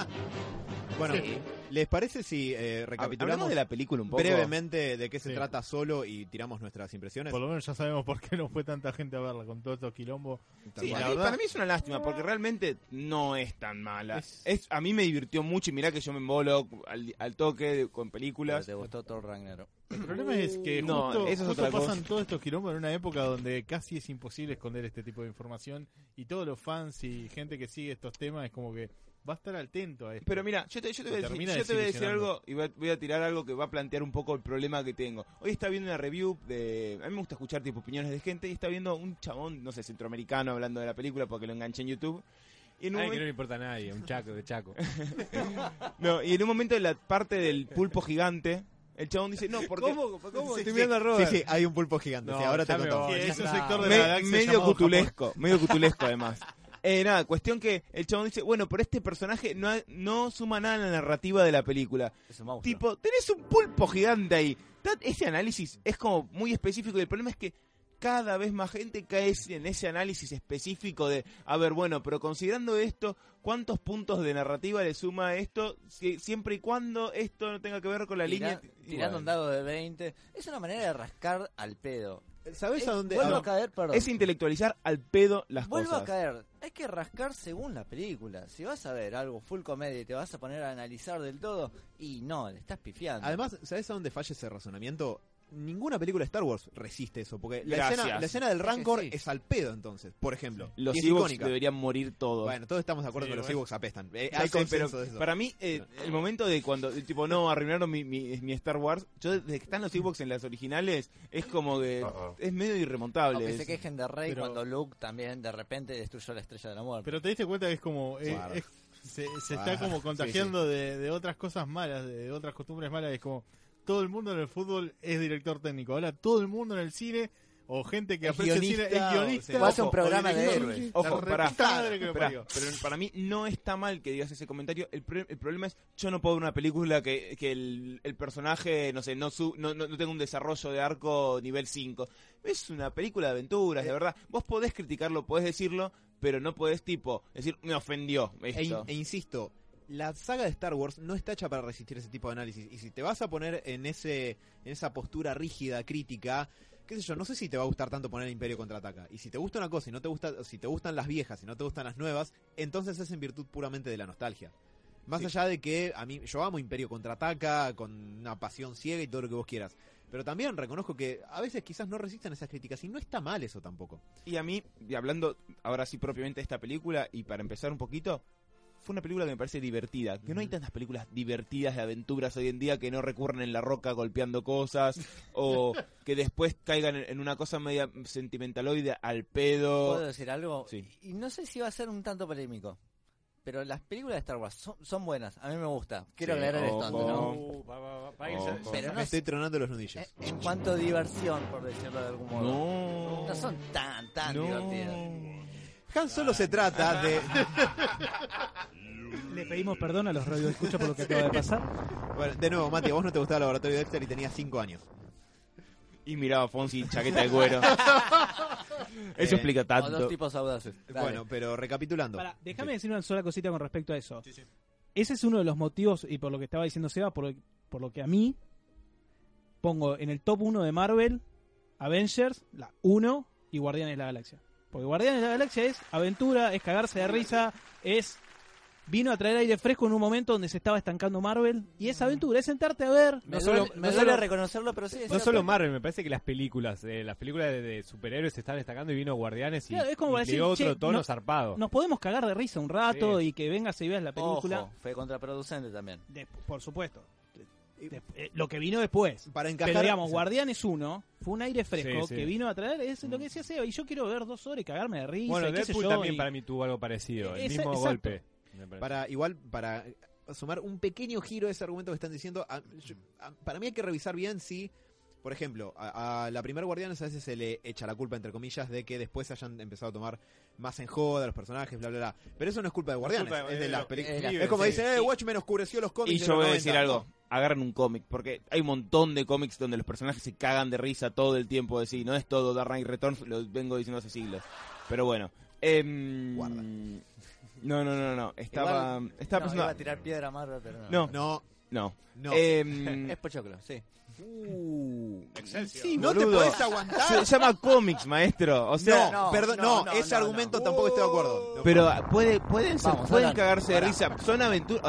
Bueno, Sí. ¿Les parece si eh, recapitulamos de la película un poco. brevemente de qué se Sí. trata solo y tiramos nuestras impresiones? Por lo menos ya sabemos por qué no fue tanta gente a verla con todo estos quilombos. Tal Sí, cual. a mí- para mí es una lástima porque realmente no es tan mala. Es- Es, a mí me divirtió mucho y mirá que yo me embolo al, al toque de- con Pero películas. ¿Te gustó Thor Ragnarok? El problema es que No, justo, eso es justo otra pasan cosa. todos estos quilombos en una época donde casi es imposible esconder este tipo de información y todos los fans y gente que sigue estos temas es como que va a estar atento a esto. Pero mira, yo te, yo te voy, a decir, termina yo te voy a decir desilusionando. algo y voy a, voy a tirar algo que va a plantear un poco el problema que tengo. Hoy está viendo una review de... A mí me gusta escuchar tipo opiniones de gente y está viendo un chabón, no sé, centroamericano hablando de la película porque lo enganché en YouTube. Y en un Ay, que no le importa a nadie, un chaco de chaco. No, y en un momento de la parte del pulpo gigante, el chabón dice, no, porque... ¿Cómo? ¿Cómo? Sí, Estoy sí, viendo a Robert. Sí, sí, hay un pulpo gigante. No, sí, ahora te me contamos. ya es un sector de Me- la galaxia medio cutulesco, medio cutulesco además. Eh, nada, cuestión que el chabón dice, bueno, pero este personaje no, no suma nada en la narrativa de la película. Es un monstruo. Tipo, tenés un pulpo gigante ahí. Ese análisis es como muy específico y el problema es que cada vez más gente cae en ese análisis específico de, a ver, bueno, pero considerando esto, ¿cuántos puntos de narrativa le suma a esto si- siempre y cuando esto no tenga que ver con la Tira- línea? tirando un dado de 20. Es una manera de rascar al pedo. ¿Sabes a dónde? Vuelvo a- caer, perdón. Es intelectualizar al pedo las Vuelvo cosas. a caer. Hay que rascar según la película. Si vas a ver algo full comedia y te vas a poner a analizar del todo, y no, le estás pifiando. Además, ¿sabes a dónde falla ese razonamiento? Ninguna película de Star Wars resiste eso, porque la escena, la escena del que Rancor sí. es al pedo entonces, por ejemplo. Los Ewoks icónica. deberían morir todos. Bueno, todos estamos de acuerdo Sí, que los. Ewoks apestan. Eh, hay sé, consenso de eso. para mí, eh, el momento de cuando, tipo, no, arruinaron mi, mi, mi Star Wars, yo desde que están los Ewoks en las originales, es como que es medio irremontable. Es- se quejen de Rey Pero- cuando Luke también de repente destruyó la estrella de la muerte. Pero te diste cuenta que es como. eh, es- se, se está Ah, como sí, contagiando De, de otras cosas malas, de, de otras costumbres malas. Es como. Todo el mundo en el fútbol es director técnico. Ahora todo el mundo en el cine. O gente que aprecia el cine guionista, es guionista. o hace un o programa de director. héroes. Ojo, Esperá, parió. pero para mí no está mal que digas ese comentario. El, pro- el problema es, yo no puedo ver una película que, que el, el personaje, no sé, no, su- no, no, no tenga un desarrollo de arco nivel 5. Es una película de aventuras, de verdad. Vos podés criticarlo, podés decirlo, pero no podés, tipo, decir, me ofendió E, e insisto, la saga de Star Wars no está hecha para resistir ese tipo de análisis. Y si te vas a poner en ese en esa postura rígida, crítica, qué sé yo, no sé si te va a gustar tanto poner Imperio contraataca. Y si te gusta una cosa y no te gusta, si te gustan las viejas y no te gustan las nuevas, entonces es en virtud puramente de la nostalgia. Más Sí. allá de que a mí yo amo Imperio contraataca con una pasión ciega y todo lo que vos quieras. Pero también reconozco que a veces quizás no resistan esas críticas y no está mal eso tampoco. Y a mí, y hablando ahora sí propiamente de esta película, y para empezar un poquito, fue una película que me parece divertida. Que no hay tantas películas divertidas de aventuras hoy en día que no recurren en la roca golpeando cosas, o que después caigan en una cosa media sentimentaloide al pedo. ¿Puedo decir algo? Sí. Y no sé si va a ser un tanto polémico. Pero las películas de Star Wars son, son buenas. A mí me gusta. Quiero Sí, aclarar esto ¿no? Uh, va, va, va, va, que Ojo. ya- Pero no Me estoy tronando los nudillos. Eh, En cuanto a diversión, por decirlo de algún modo. No. No son tan, tan No. divertidas. Han Solo se trata de Le pedimos perdón a los radioescuchas por lo que acaba de pasar. Bueno, de nuevo, Mati, a vos no te gustaba el laboratorio de Dexter y tenías 5 años. Y miraba a Fonsi, chaqueta de cuero. Eso Eh, explica O tanto. dos tipos audaces. Dale. Bueno, pero recapitulando. Pará, déjame decir una sola cosita con respecto a eso. Ese es uno de los motivos, y por lo que estaba diciendo Seba, por lo, por lo que a mí pongo en el top 1 de Marvel, Avengers, la 1 y Guardianes de la Galaxia. Porque Guardianes de la Galaxia es aventura, es cagarse de risa, es... Vino a traer aire fresco en un momento donde se estaba estancando Marvel y es aventura, es sentarte a ver. Me No duele, solo- me no duele solo- reconocerlo, pero sí. es No solo Marvel, me parece que las películas, eh, las películas de, de superhéroes se están destacando y vino Guardianes y, Claro, es como y para le decir, dio otro che, tono no- zarpado. Nos podemos cagar de risa un rato Sí. y que vengas y veas la película. Ojo, fue contraproducente también. De- por supuesto. De- eh, lo que vino después. Para encajar. Pero digamos, Guardianes 1 fue un aire fresco Sí, sí. que vino a traer, es lo que decía Seba, y yo quiero ver dos horas y cagarme de risa. bueno, y Deadpool yo, también y- para mí tuvo algo parecido, el Esa- mismo exacto. golpe. Para, igual, para sumar un pequeño giro a ese argumento que están diciendo, a- yo- a- para mí hay que revisar bien si, por ejemplo, a, a la primer Guardianes a veces se le echa la culpa, entre comillas, de que después se hayan empezado a tomar más en joda los personajes, bla, bla, bla. Pero eso no es culpa de Guardianes, culpa es de de las películas. es la- Es como sí. dicen, eh, Watchmen oscureció los cómics. Y yo voy a 90. decir algo. Agarren un cómic, porque hay un montón de cómics donde los personajes se cagan de risa todo el tiempo. De sí, no es todo Dark Knight Returns, lo vengo diciendo hace siglos. Pero bueno. em, Guarda. No, no, no, no. Estaba, Igual- estaba no, pensando. iba a tirar piedra a Marvel, pero no. No, No, no. no. Em, Es pochoclo, sí. uh, sí, no te podés aguantar. Se llama cómics, maestro. O sea, no, no, perdón, no, no, no, ese no, argumento no. tampoco estoy de acuerdo. No. Pero puede, pueden, ser- Vamos, pueden cagarse de risa. Son aventuras.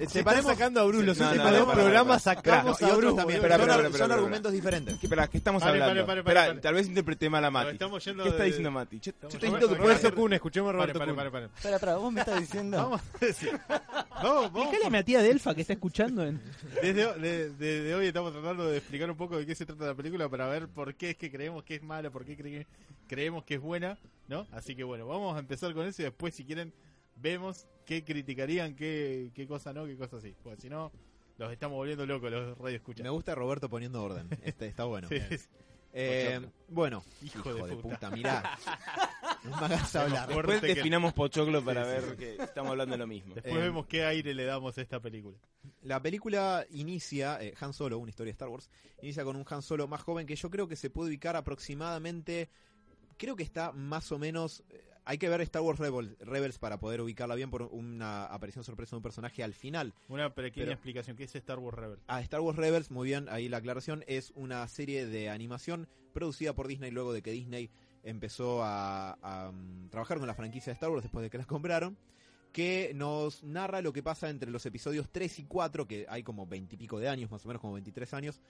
Eh, separemos, sacando a Bruce, los No, no, últimos no, programas Espera, sacamos y a otros Bruce. también. Espera, son argumentos diferentes. ¿Qué, espera, ¿qué estamos Pare, hablando? pare, pare, espera, pare. tal vez interpreté mal a Mati. ¿Qué está de- diciendo Mati? Yo, estoy diciendo que puede Roberto ser... Kuhn, escuchemos a Roberto pare. Espera, espera, vos me estás diciendo. Vamos a decir. Vamos, vamos. A mi tía Delfa que está escuchando. En... Desde, de- desde hoy estamos tratando de explicar un poco de qué se trata la película para ver por qué es que creemos que es mala, por qué cre- creemos que es buena, ¿no? Así que bueno, vamos a empezar con eso y después si quieren vemos qué criticarían, qué, qué cosa no, qué cosa sí. Porque si no, los estamos volviendo locos los radio escuchan. Me gusta Roberto poniendo orden. Este está bueno. Sí, Eh, bueno, Hijo de puta. mirá. No me hagas hablar. Después que- definamos Pochoclo para Sí, ver que estamos hablando de lo mismo. Después Eh, vemos qué aire le damos a esta película. La película inicia, eh, Han Solo, una historia de Star Wars, inicia con un Han Solo más joven que yo creo que se puede ubicar aproximadamente, creo que está más o menos, eh, hay que ver Star Wars Rebels, Rebels para poder ubicarla bien por una aparición sorpresa de un personaje al final. Una pequeña Pero- explicación, ¿qué es Star Wars Rebel? A Star Wars Rebels, muy bien, ahí la aclaración, es una serie de animación producida por Disney luego de que Disney empezó a, a, mm, trabajar con la franquicia de Star Wars después de que las compraron, que nos narra lo que pasa entre los episodios 3 y 4, que hay como 20 y pico de años, más o menos como 23 años.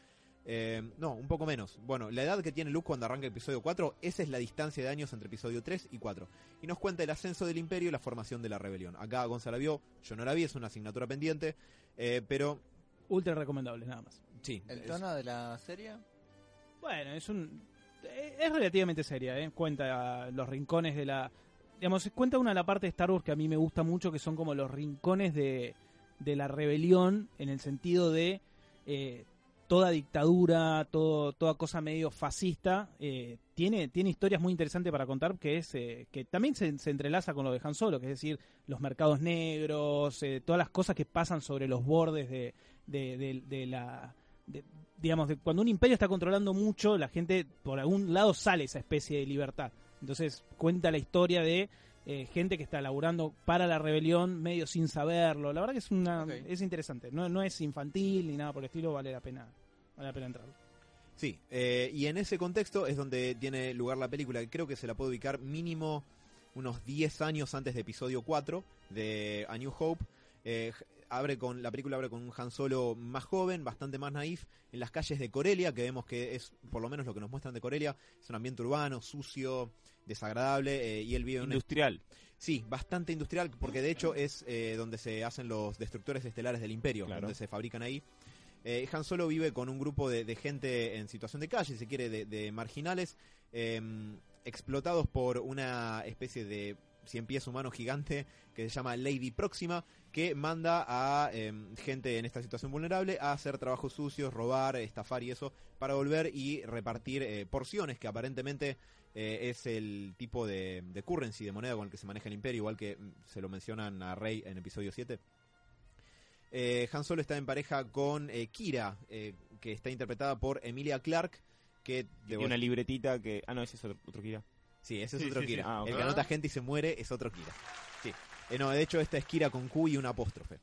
Eh, no, un poco menos. Bueno, la edad que tiene Luke cuando arranca el episodio 4, esa es la distancia de años entre episodio 3 y 4. Y nos cuenta el ascenso del imperio y la formación de la rebelión. Acá Gonzalo vio, yo no la vi, es una asignatura pendiente, eh, pero Ultra recomendable, nada más. sí. ¿El es- tono de la serie? Bueno, es un eh, es relativamente seria, ¿eh? Cuenta los rincones de la digamos, cuenta una de la parte de Star Wars que a mí me gusta mucho que son como los rincones de, de la rebelión en el sentido de eh, toda dictadura, todo toda cosa medio fascista, eh, tiene tiene historias muy interesantes para contar que es eh, que también se, entrelaza con lo de Han Solo, que es decir, los mercados negros, eh, todas las cosas que pasan sobre los bordes de, de, de- la digamos, cuando un imperio está controlando mucho, la gente por algún lado sale esa especie de libertad. Entonces cuenta la historia de eh, gente que está laburando para la rebelión medio sin saberlo. La verdad que es una es interesante. No, no es infantil ni nada por el estilo, vale la pena vale la pena entrar. Sí, eh, y en ese contexto es donde tiene lugar la película, que creo que se la puede ubicar mínimo unos 10 años antes de episodio 4 de A New Hope. Eh, abre con La película abre con un Han Solo más joven, bastante más naif, en las calles de Corelia, que vemos que es por lo menos lo que nos muestran de Corelia, es un ambiente urbano, sucio, desagradable, eh, y él vive en una Industrial. Sí, bastante industrial, porque de hecho es eh, donde se hacen los destructores estelares del Imperio, Claro. donde se fabrican ahí. Eh, Han Solo vive con un grupo de, de gente en situación de calle, si se quiere, de, de marginales, eh, explotados por una especie de cien pies humano gigante que se llama Lady Próxima, que manda a eh, gente en esta situación vulnerable a hacer trabajos sucios, robar, estafar y eso, para volver y repartir eh, porciones que aparentemente eh, es el tipo de, de currency, de moneda con el que se maneja el imperio, igual que mm, se lo mencionan a Rey en episodio 7. Eh, Han Solo está en pareja con eh, Kira, eh, que está interpretada por Emilia Clark, que Tiene una libretita que... Ah, no, ese es otro, otro Kira. Sí, ese es Sí, otro sí, Kira. sí. Ah. El que anota gente y se muere es otro Kira. Sí. Eh, no, de hecho esta es Kira con Q y un apóstrofe.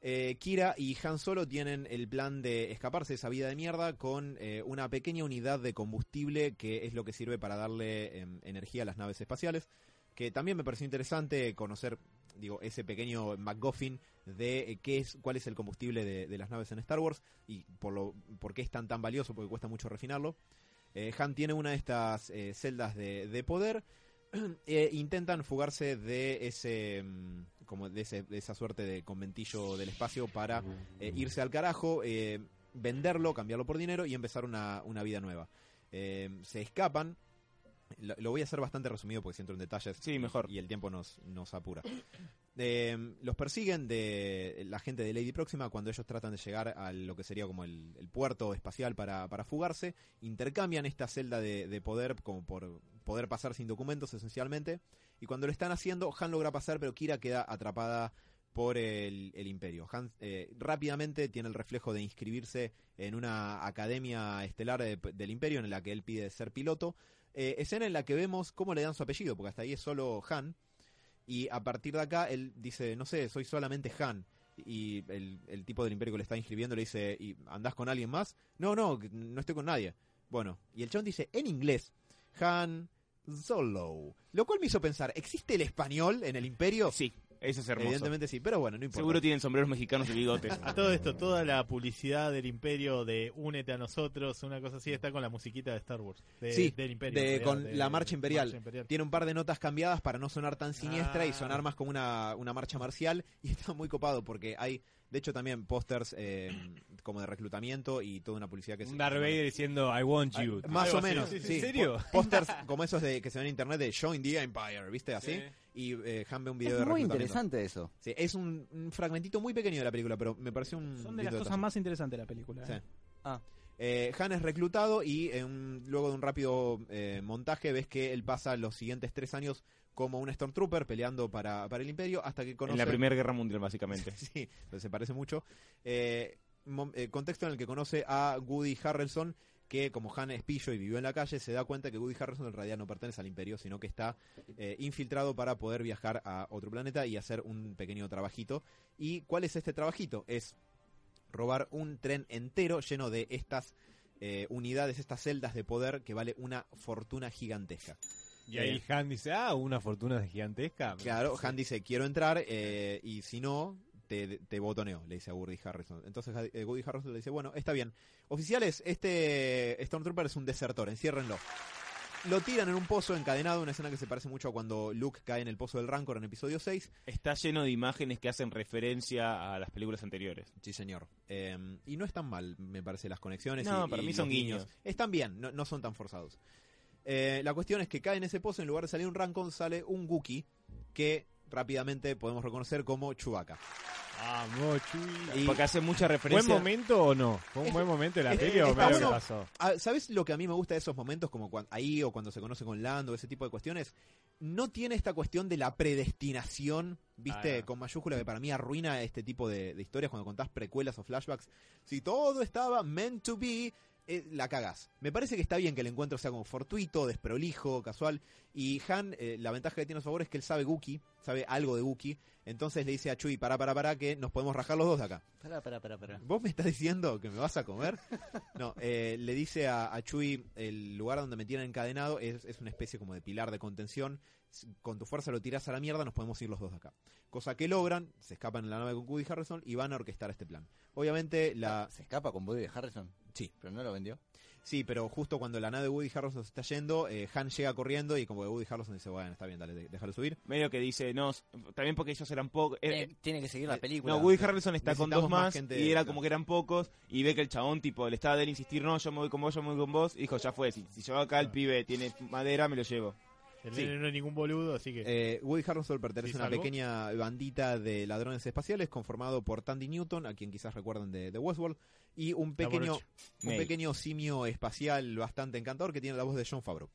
Eh, Kira y Han Solo tienen el plan de escaparse de esa vida de mierda con eh, una pequeña unidad de combustible que es lo que sirve para darle em, energía a las naves espaciales. Que también me pareció interesante conocer, digo, ese pequeño MacGuffin de eh, qué es, cuál es el combustible de, las naves en Star Wars y por, lo, por qué es tan tan valioso, porque cuesta mucho refinarlo. Han tiene una de estas celdas de, de poder. e intentan fugarse de ese mm, como de, ese- de esa suerte de conventillo del espacio para eh, irse al carajo, eh, venderlo, cambiarlo por dinero y empezar una, una vida nueva. Eh, se escapan. Lo, lo voy a hacer bastante resumido porque si entro en detalles Sí, y- mejor. y el tiempo nos, nos apura. Los persiguen de la gente de Lady Próxima cuando ellos tratan de llegar a lo que sería como el, el puerto espacial para, para fugarse. Intercambian esta celda de, de poder como por poder pasar sin documentos esencialmente. Y cuando lo están haciendo, Han logra pasar, pero Kira queda atrapada por el, imperio. Han eh, rápidamente tiene el reflejo de inscribirse en una academia estelar de- del imperio en la que él pide ser piloto. Eh, escena en la que vemos cómo le dan su apellido, porque hasta ahí es solo Han. Y a partir de acá él dice, no sé, soy solamente Han. Y el, el tipo del imperio que le está inscribiendo le dice, ¿y andás con alguien más? No, no, no estoy con nadie. Bueno, y el chabón dice en inglés, Han Solo. Lo cual me hizo pensar, ¿existe el español en el imperio? Sí. Eso es hermoso. Evidentemente sí, pero bueno, no importa. Seguro tienen sombreros mexicanos y bigotes. A todo esto, toda la publicidad del Imperio de Únete a nosotros, una cosa así, está con la musiquita de Star Wars. de- Sí, del Imperio. de- con de- la marcha imperial. Marcha Tiene un par de notas cambiadas para no sonar tan siniestra y Ah. sonar más como una, una marcha marcial. Y está muy copado porque hay, de hecho, también pósters eh, como de reclutamiento y toda una publicidad que se Un Darth Vader diciendo I want you. Más o menos, sí, sí, sí. ¿En serio? Pósters como esos de, que se ven en internet de Join the Empire, ¿viste? Así. Y eh, Han ve un video Es de muy interesante eso. Sí, es un, un fragmentito muy pequeño de la película, pero me pareció un. Son de las cosas más interesantes de la película. Sí. ¿eh? Ah, Eh, Han es reclutado y en luego de un rápido eh, montaje ves que él pasa los siguientes tres años como un Stormtrooper peleando para, para el Imperio hasta que conoce... En la Primera Guerra Mundial, básicamente. sí, se parece mucho. Eh, eh, contexto en el que conoce a Woody Harrelson, que como Han es pillo y vivió en la calle, se da cuenta que Woody Harrelson en realidad no pertenece al Imperio, sino que está eh, infiltrado para poder viajar a otro planeta y hacer un pequeño trabajito. ¿Y cuál es este trabajito? Es robar un tren entero lleno de estas eh, unidades, estas celdas de poder que vale una fortuna gigantesca. Y ahí Han dice, ah, una fortuna gigantesca. Claro, Han dice, quiero entrar eh, y si no, te, te botoneo, le dice a Woody Harrison. Entonces eh, Woody Harrison le dice, bueno, está bien. Oficiales, este Stormtrooper es un desertor, enciérrenlo. Lo tiran en un pozo encadenado, una escena que se parece mucho a cuando Luke cae en el pozo del Rancor en episodio 6. Está lleno de imágenes que hacen referencia a las películas anteriores. Sí, señor. Eh, y no están mal, me parece, las conexiones. No, y- para y mí son los guiños. Están bien, no, no son tan forzados. Eh, la cuestión es que cae en ese pozo, en lugar de salir un Rancor, sale un Wookiee que rápidamente podemos reconocer como Chewbacca. Vamos, Chuy. Y- Porque hace mucha ¿Buen referencia. momento o no? ¿Fue un Es- buen momento de la peli o medio que bueno. pasó? Ah, ¿Sabes lo que a mí me gusta de esos momentos, como ahí o cuando se conoce con Lando, ese tipo de cuestiones? No tiene esta cuestión de la predestinación, ¿viste? Ah. Con mayúscula que para mí arruina este tipo de, de historias cuando contás precuelas o flashbacks. Si todo estaba meant to be, eh, la cagás. Me parece que está bien que el encuentro sea como fortuito, desprolijo, casual. Y Han, eh, la ventaja que tiene a su favor es que él sabe Wookiee, sabe algo de Wookiee. Entonces le dice a Chuy, para, para, para, que nos podemos rajar los dos de acá. pará, pará, pará, pará. ¿Vos me estás diciendo que me vas a comer? No, eh, le dice a, a Chuy, el lugar donde me tienen encadenado es, es una especie como de pilar de contención. Con tu fuerza lo tiras a la mierda, nos podemos ir los dos de acá. Cosa que logran, se escapan en la nave con Woody Harrison y van a orquestar este plan. Obviamente, la... ¿Se escapa con Woody Harrison? Sí. ¿Pero no lo vendió? Sí, pero justo cuando la nave de Woody Harrelson se está yendo, eh, Han llega corriendo y como que Woody Harrelson dice, bueno, está bien, dale, déjalo subir. Medio que dice, no, también porque ellos eran pocos. eh, Tiene, que seguir la eh, película. No, Woody Harrelson está con dos más más, gente, y era como que eran pocos y ve que el chabón tipo le estaba de él insistir, no, yo me voy con vos, yo me voy con vos y dijo, ya fue, si, si yo acá el pibe tiene madera, me lo llevo. El Sí. nene no es ningún boludo, así que. Eh, Woody Harrelson pertenece ¿Sí a una salvo? pequeña bandita de ladrones espaciales conformado por Tandy Newton, a quien quizás recuerden de, de Westworld, y un pequeño, un May. pequeño simio espacial bastante encantador que tiene la voz de John Favreau.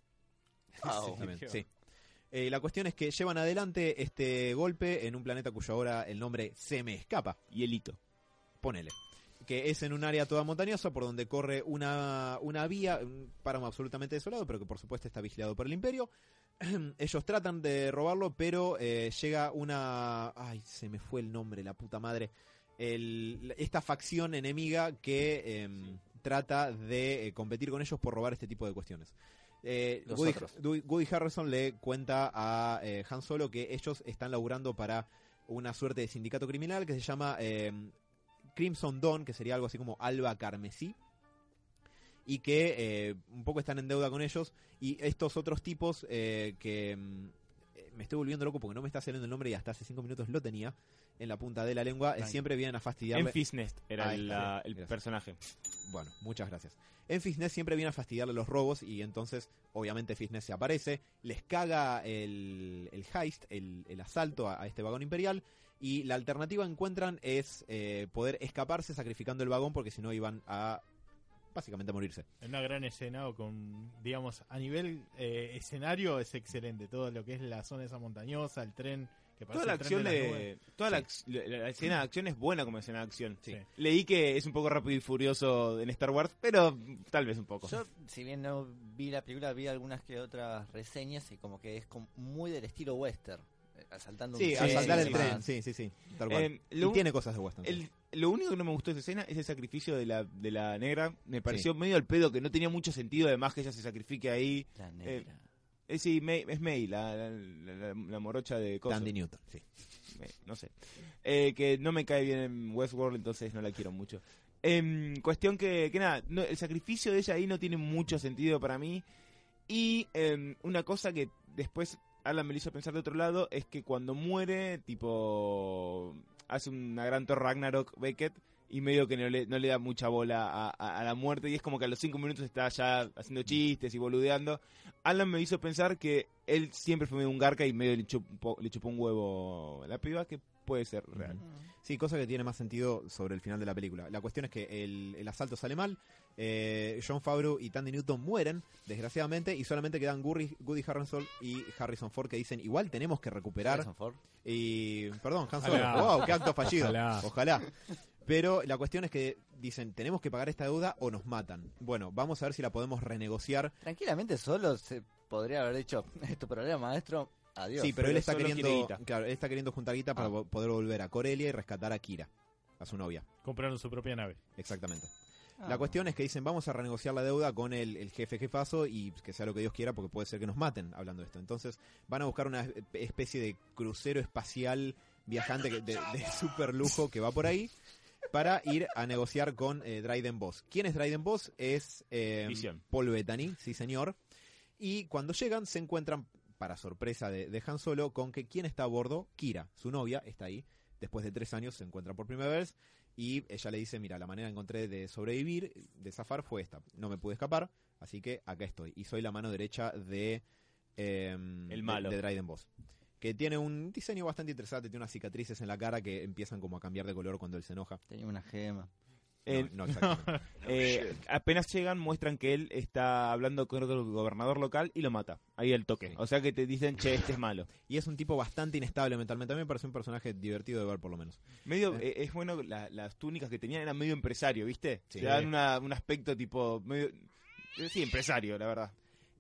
Au. Exactamente, sí. Eh, la cuestión es que llevan adelante este golpe en un planeta cuyo ahora el nombre se me escapa. Y el hito. ponele. Que es en un área toda montañosa por donde corre una, una vía, un páramo absolutamente desolado, pero que por supuesto está vigilado por el imperio. Ellos tratan de robarlo, pero eh, llega una... Ay, se me fue el nombre, la puta madre. El- esta facción enemiga que em, trata de eh, competir con ellos por robar este tipo de cuestiones. Eh, Woody Harrison le cuenta a eh, Han Solo que ellos están laburando para una suerte de sindicato criminal que se llama em, Crimson Dawn, que sería algo así como Alba Carmesí, y que eh, un poco están en deuda con ellos, y estos otros tipos eh, que mm, me estoy volviendo loco porque no me está saliendo el nombre y hasta hace cinco minutos lo tenía en la punta de la lengua, eh, siempre vienen a fastidiarle. En Fisnest era Ahí el, la- el personaje. Bueno, muchas gracias. En Fitness siempre viene a fastidiarle los robos y entonces, obviamente, Fitness se aparece, les caga el, el heist, el, el asalto a, a este vagón imperial y la alternativa que encuentran es eh, poder escaparse sacrificando el vagón porque si no iban a básicamente a morirse. En una gran escena o con, digamos, a nivel eh, escenario es excelente. Todo lo que es la zona esa montañosa, el tren, que parece Toda la el tren acción de, toda la, Sí. ac- la- la escena de acción es buena como escena de acción. Sí. Leí que es un poco rápido y furioso en Star Wars, pero tal vez un poco. Yo, si bien no vi la película, vi algunas que otras reseñas y como que es como muy del estilo western. eh, Asaltando Sí, un a sí, saltar sí, el tren, sí, sí, sí, tal cual. Eh, y tiene cosas de western. El- lo único que no me gustó de esa escena es el sacrificio de la, de la negra. Me pareció medio al pedo que no tenía mucho sentido, además que ella se sacrifique ahí. La negra. Eh, sí, May- es May, la, la, la- la morocha de cosas. Tandy Newton, sí. no sé. Eh, que no me cae bien en Westworld, entonces no la quiero mucho. Em, cuestión que, que nada, no- el sacrificio de ella ahí no tiene mucho sentido para mí. Y em, una cosa que después Alan me lo hizo pensar de otro lado es que cuando muere, tipo, hace una gran Thor Ragnarok Beckett y medio que no le, no le da mucha bola a, a- a la muerte y es como que a los cinco minutos está ya haciendo chistes y boludeando. Alan me hizo pensar que él siempre fue medio un garca y medio le chupó, le chupó un huevo a la piba, que puede ser real. Sí, cosa que tiene más sentido sobre el final de la película. La cuestión es que el, el asalto sale mal, eh, John Favreau y Tandy Newton mueren, desgraciadamente, y solamente quedan Gurry- Woody Harrelson y Harrison Ford que dicen, igual tenemos que recuperar... Harrison Ford. Y, perdón, Han Solo, Ojalá. wow, qué acto fallido. Ojalá. Ojalá. Pero la cuestión es que dicen, tenemos que pagar esta deuda o nos matan. Bueno, vamos a ver si la podemos renegociar. Tranquilamente solo se podría haber dicho, es tu problema, maestro, adiós. Sí, pero, pero él está queriendo, claro, él está queriendo juntar guita para Ah. poder volver a Corelia y rescatar a Kira, a su novia. Compraron su propia nave. Exactamente. Ah. La cuestión es que dicen, vamos a renegociar la deuda con el, el jefe jefazo y que sea lo que Dios quiera porque puede ser que nos maten hablando de esto. Entonces van a buscar una espe- especie de crucero espacial viajante de, de super lujo que va por ahí para ir a negociar con eh, Dryden Boss. ¿Quién es Dryden Boss? Es eh. Paul Bettany, sí señor. Y cuando llegan se encuentran, para sorpresa de, de Han Solo, con que quién está a bordo, Kira, su novia, está ahí. Después de tres años se encuentran por primera vez y ella le dice, mira, la manera que encontré de sobrevivir, de zafar, fue esta. No me pude escapar, así que acá estoy. Y soy la mano derecha de... em, El malo. De, de Dryden Boss. Que tiene un diseño bastante interesante, tiene unas cicatrices en la cara que empiezan como a cambiar de color cuando él se enoja. Tenía una gema. Eh, no, no exactamente. Eh, apenas llegan, muestran que él está hablando con otro gobernador local y lo mata. Ahí el toque. Sí. O sea que te dicen, che, este es malo. y es un tipo bastante inestable mentalmente. A mí me parece un personaje divertido de ver, por lo menos. Medio, eh, es bueno, la- las túnicas que tenían eran medio empresario, ¿viste? Sí. Te dan una- un aspecto tipo, medio, eh, sí, empresario, la verdad.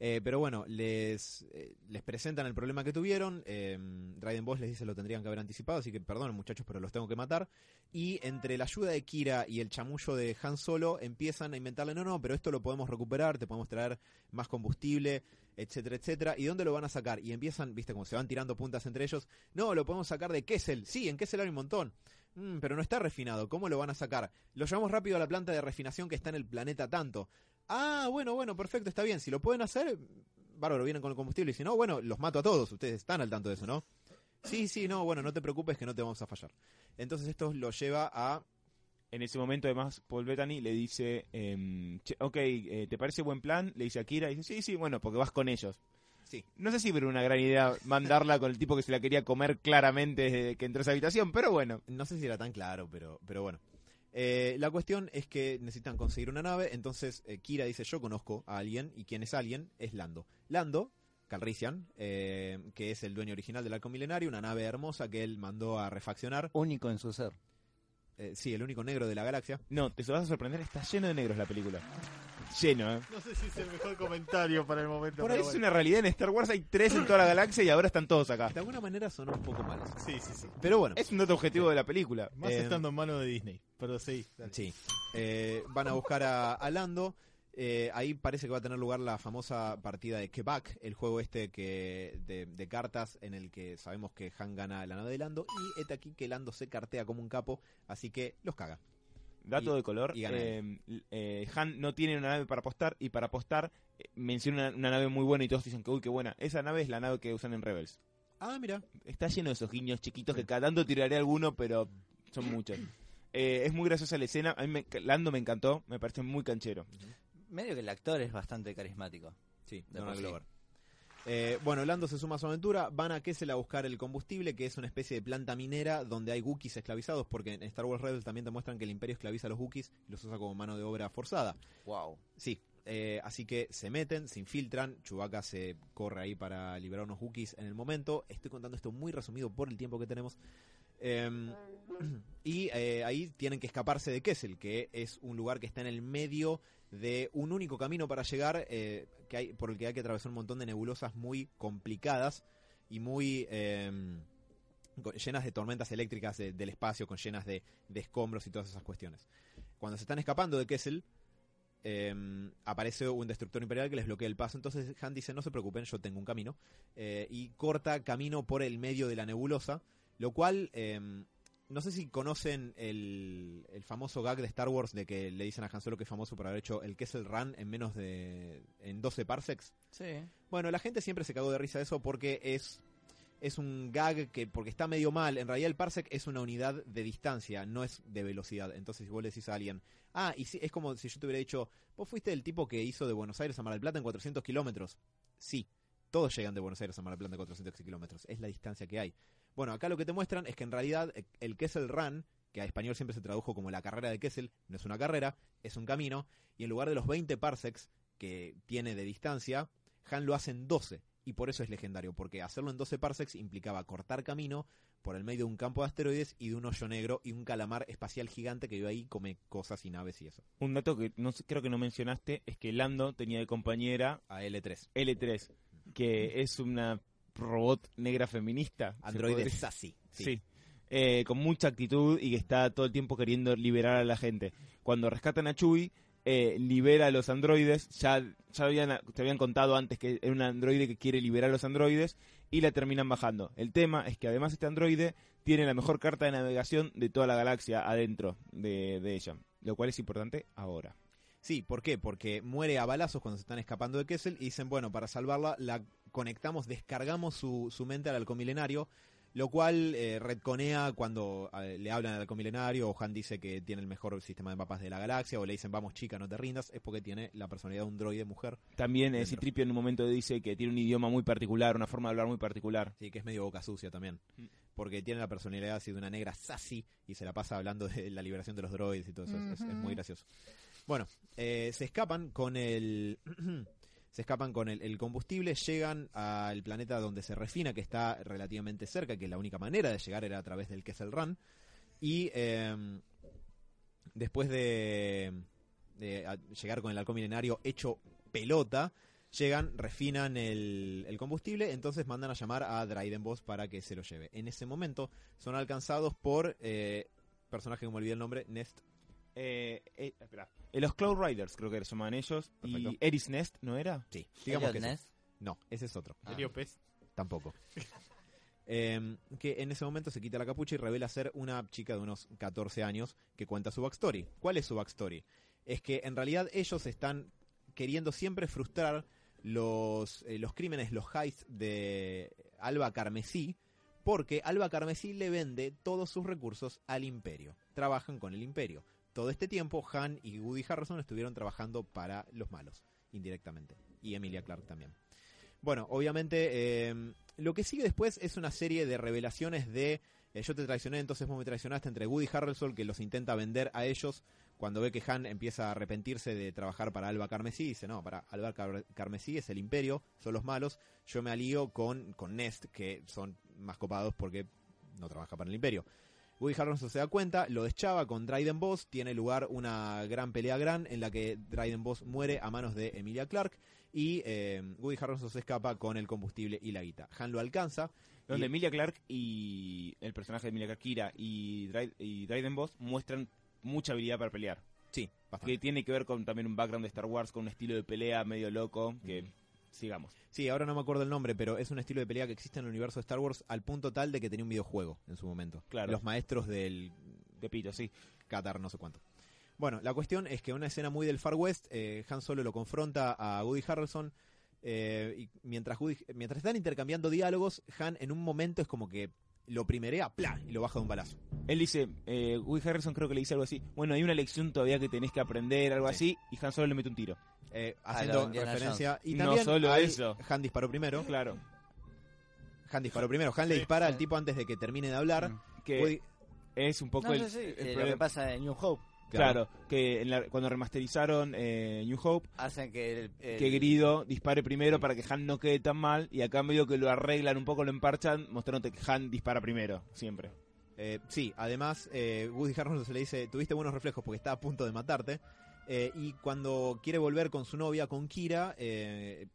Eh, pero bueno, les, eh, les presentan el problema que tuvieron. Eh, Raiden Boss les dice lo tendrían que haber anticipado, así que perdonen muchachos, pero los tengo que matar. Y entre la ayuda de Kira y el chamullo de Han Solo empiezan a inventarle, no, no, pero esto lo podemos recuperar, te podemos traer más combustible, etcétera, etcétera. ¿Y dónde lo van a sacar? Y empiezan, viste, como se van tirando puntas entre ellos. No, lo podemos sacar de Kessel. Sí, en Kessel hay un montón. "Mm, pero no está refinado. ¿Cómo lo van a sacar? Lo llevamos rápido a la planta de refinación que está en el planeta tanto. Ah, bueno, bueno, perfecto, está bien. Si lo pueden hacer, bárbaro, vienen con el combustible. Y si no, bueno, los mato a todos. Ustedes están al tanto de eso, ¿no? Sí, sí, no, bueno, no te preocupes que no te vamos a fallar. Entonces esto lo lleva a... En ese momento, además, Paul Bettany le dice, em, che, ok, eh, ¿te parece buen plan? Le dice a Kira, y dice, sí, sí, bueno, porque vas con ellos. Sí. No sé si era una gran idea mandarla con el tipo que se la quería comer claramente desde que entró a esa habitación, pero bueno. No sé si era tan claro, pero, pero bueno. Eh, la cuestión es que necesitan conseguir una nave, entonces eh, Kira dice, yo conozco a alguien, y quien es alguien es Lando. Lando, Calrissian, eh, que es el dueño original del Arco Milenario, una nave hermosa que él mandó a refaccionar. Único en su ser. Eh, sí, el único negro de la galaxia. No, te vas a sorprender, está lleno de negros la película. Lleno, ¿eh? No sé si es el mejor comentario para el momento. Por ahí pero es bueno. una realidad, en Star Wars hay tres en toda la galaxia y ahora están todos acá. De alguna manera sonó un poco malos. Sí, sí, sí. Pero bueno. Es un dato objetivo de la película. Más Eh, estando en manos de Disney. Pero sí. dale. Sí. Eh, van a buscar a, a Lando. Eh, ahí parece que va a tener lugar la famosa partida de Quebec, el juego este que de, de cartas en el que sabemos que Han gana la nave de Lando y este aquí que Lando se cartea como un capo, así que los caga. Dato Y- de color, y gana eh, eh, Han no tiene una nave para apostar y para apostar eh, menciona una, una nave muy buena y todos dicen que uy, qué buena. Esa nave es la nave que usan en Rebels. Ah, mira. Está lleno de esos guiños chiquitos que cada tanto tiraré alguno, pero son muchos. Eh, es muy graciosa la escena. A mí me, Lando me encantó, me parece muy canchero. Medio que el actor es bastante carismático. Sí, De Donald por sí. Eh, bueno, Lando se suma a su aventura, van a Kessel a buscar el combustible, que es una especie de planta minera donde hay Wookiees esclavizados, porque en Star Wars Rebels también te muestran que el Imperio esclaviza a los Wookiees y los usa como mano de obra forzada. Wow. Sí, eh, así que se meten, se infiltran, Chewbacca se corre ahí para liberar unos Wookiees en el momento. Estoy contando esto muy resumido por el tiempo que tenemos. Em, y eh, ahí tienen que escaparse de Kessel, que es un lugar que está en el medio de un único camino para llegar, eh, que hay, por el que hay que atravesar un montón de nebulosas muy complicadas y muy em, llenas de tormentas eléctricas de- del espacio, con llenas de, escombros y todas esas cuestiones. Cuando se están escapando de Kessel, eh, aparece un destructor imperial que les bloquea el paso. Entonces Han dice, no se preocupen, yo tengo un camino. eh, y corta camino por el medio de la nebulosa, lo cual... eh, no sé si conocen el, el famoso gag de Star Wars de que le dicen a Han Solo que es famoso por haber hecho el Kessel Run en menos de... en 12 parsecs. Sí. Bueno, la gente siempre se cagó de risa de eso porque es es un gag que porque está medio mal, en realidad el parsec es una unidad de distancia, no es de velocidad. Entonces si vos le decís a alguien, ah, y si, es como si yo te hubiera dicho, vos fuiste el tipo que hizo de Buenos Aires a Mar del Plata en 400 kilómetros. Sí, todos llegan de Buenos Aires a Mar del Plata en 400 kilómetros, es la distancia que hay. Bueno, acá lo que te muestran es que en realidad eh, el Kessel Run, que a español siempre se tradujo como la carrera de Kessel, no es una carrera, es un camino, y en lugar de los 20 parsecs que tiene de distancia, Han lo hace en 12, y por eso es legendario, porque hacerlo en 12 parsecs implicaba cortar camino por el medio de un campo de asteroides y de un hoyo negro y un calamar espacial gigante que vive ahí y come cosas y naves y eso. Un dato que no creo que no mencionaste es que Lando tenía de compañera A L3. L3, que es una robot negra feminista. Androide Sassy. Sí. Eh, con mucha actitud y que está todo el tiempo queriendo liberar a la gente. Cuando rescatan a Chewie, eh, libera a los androides. Ya, ya habían, te habían contado antes que era un androide que quiere liberar a los androides y la terminan bajando. El tema es que además este androide tiene la mejor carta de navegación de toda la galaxia adentro de, de ella. Lo cual es importante ahora. Sí, ¿por qué? Porque muere a balazos cuando se están escapando de Kessel y dicen, bueno, para salvarla la conectamos, descargamos su, su mente al halcón milenario, lo cual eh, retconea cuando eh, le hablan al halcón milenario o Han dice que tiene el mejor sistema de mapas de la galaxia o le dicen, vamos chica, no te rindas, es porque tiene la personalidad de un droide mujer, También eh. Citripio en un momento dice que tiene un idioma muy particular, una forma de hablar muy particular. sí, que es medio boca sucia también, Mm. porque tiene la personalidad así de una negra sassy y se la pasa hablando de la liberación de los droides y todo eso, es- es, es muy gracioso. Bueno, eh, se escapan con el... se escapan con el, combustible, llegan al planeta donde se refina, que está relativamente cerca, que la única manera de llegar era a través del Kessel Run. Y eh, después de, llegar con el halcón milenario hecho pelota, llegan, refinan el, el combustible, entonces mandan a llamar a Dryden Boss para que se lo lleve. En ese momento son alcanzados por eh, personaje que me olvidé el nombre, Nest. Eh, eh, espera. Eh, los Cloud Riders creo que se llaman ellos. Perfecto. Y Eris Nest, ¿no era? Sí, digamos que. Ness. No, ese es otro. Ah. Heliopes. Tampoco. Eh, que en ese momento se quita la capucha y revela ser una chica de unos 14 años que cuenta su backstory. ¿Cuál es su backstory? Es que en realidad ellos están queriendo siempre frustrar los, eh, los crímenes, los heists de Alba Carmesí, porque Alba Carmesí le vende todos sus recursos al imperio. Trabajan con el imperio. Todo este tiempo Han y Woody Harrison estuvieron trabajando para los malos, indirectamente. Y Emilia Clarke también. Bueno, obviamente eh, lo que sigue después es una serie de revelaciones de eh, yo te traicioné, entonces vos me traicionaste entre Woody Harrelson que los intenta vender a ellos cuando ve que Han empieza a arrepentirse de trabajar para Alba Carmesí, dice, no, para Alba Car- Carmesí es el imperio, son los malos, yo me alío con, con Nest, que son más copados porque no trabaja para el imperio. Woody Harrelson se da cuenta, lo deschaba con Dryden Boss, tiene lugar una gran pelea gran en la que Dryden Boss muere a manos de Emilia Clarke y eh, Woody Harrelson se escapa con el combustible y la guita. Han lo alcanza. Donde y- Emilia Clark y el personaje de Emilia Clarke, Kira y, Dry- y Dryden Boss muestran mucha habilidad para pelear. Sí, bastante. Que tiene que ver con también un background de Star Wars, con un estilo de pelea medio loco. Que sigamos. Sí, ahora no me acuerdo el nombre, pero es un estilo de pelea que existe en el universo de Star Wars al punto tal de que tenía un videojuego en su momento. Claro. Los maestros del De pito, sí. Qatar, no sé cuánto. Bueno, la cuestión es que una escena muy del Far West, eh, Han Solo lo confronta a Woody Harrelson eh, y mientras, Woody- mientras están intercambiando diálogos, Han en un momento es como que lo primerea, ¡plá! y lo baja de un balazo. Él dice, eh, Woody Harrison creo que le dice algo así. Bueno, hay una lección todavía que tenés que aprender, algo Sí. así. Y Han Solo le mete un tiro. Eh, haciendo referencia. Y No también solo ahí eso. Han disparó primero. Claro. Han disparó primero. Han le dispara sí. al tipo antes de que termine de hablar. Mm. Que Woody- es un poco No, el, sí, sí, el eh, lo que pasa en New Hope. Claro, que en la- cuando remasterizaron eh, New Hope, Hacen que el, el- que Grido dispare primero para que Han no quede tan mal y acá medio que lo arreglan un poco, lo emparchan, mostrándote que Han dispara primero, siempre. Eh, sí, además, eh, Woody Harrelson se le dice, tuviste buenos reflejos porque está a punto de matarte. Eh, y cuando quiere volver con su novia, con Kira, eh,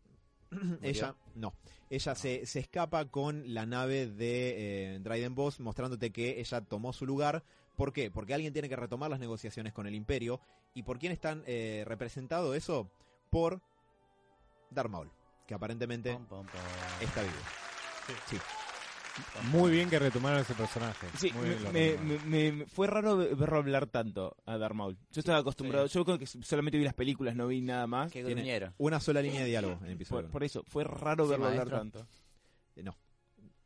ella, no, ella se, se escapa con la nave de eh, Dryden Boss, mostrándote que ella tomó su lugar. ¿Por qué? Porque alguien tiene que retomar las negociaciones con el Imperio. ¿Y por quién están eh, representado eso? Por Darth Maul, que aparentemente Pom, pom, pom. está vivo. Sí. Muy bien que retomaron ese personaje. Sí, Muy bien lo me, me- me- fue raro ve- verlo hablar tanto a Darth Maul. Yo estaba acostumbrado, yo creo que solamente vi las películas, no vi nada más. Qué. Una sola línea de diálogo en el episodio. Por, por eso, fue raro Sí, verlo hablar tanto. Eh, No.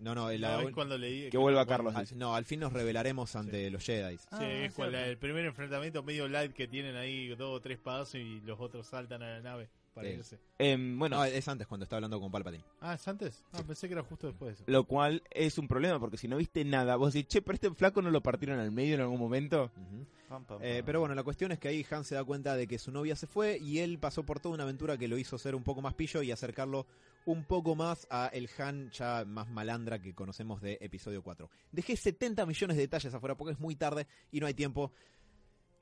No, no, la- No, es cuando leí Que vuelva cuando- Carlos. al, no, al fin nos revelaremos ante los Jedi. Sí, Ah, es es cierto. el primer enfrentamiento medio light que tienen ahí dos o tres pasos y los otros saltan a la nave para Sí. irse. Em, bueno, No, es antes cuando está hablando con Palpatine. Ah, ¿es antes? Ah, pensé que era justo después de eso. lo cual es un problema, porque si no viste nada, vos decís, che, pero este flaco no lo partieron al medio en algún momento. Eh, pero bueno, la cuestión es que ahí Han se da cuenta de que su novia se fue y él pasó por toda una aventura que lo hizo ser un poco más pillo y acercarlo un poco más a el Han ya más malandra que conocemos de episodio 4. Dejé 70 millones de detalles afuera porque es muy tarde y no hay tiempo.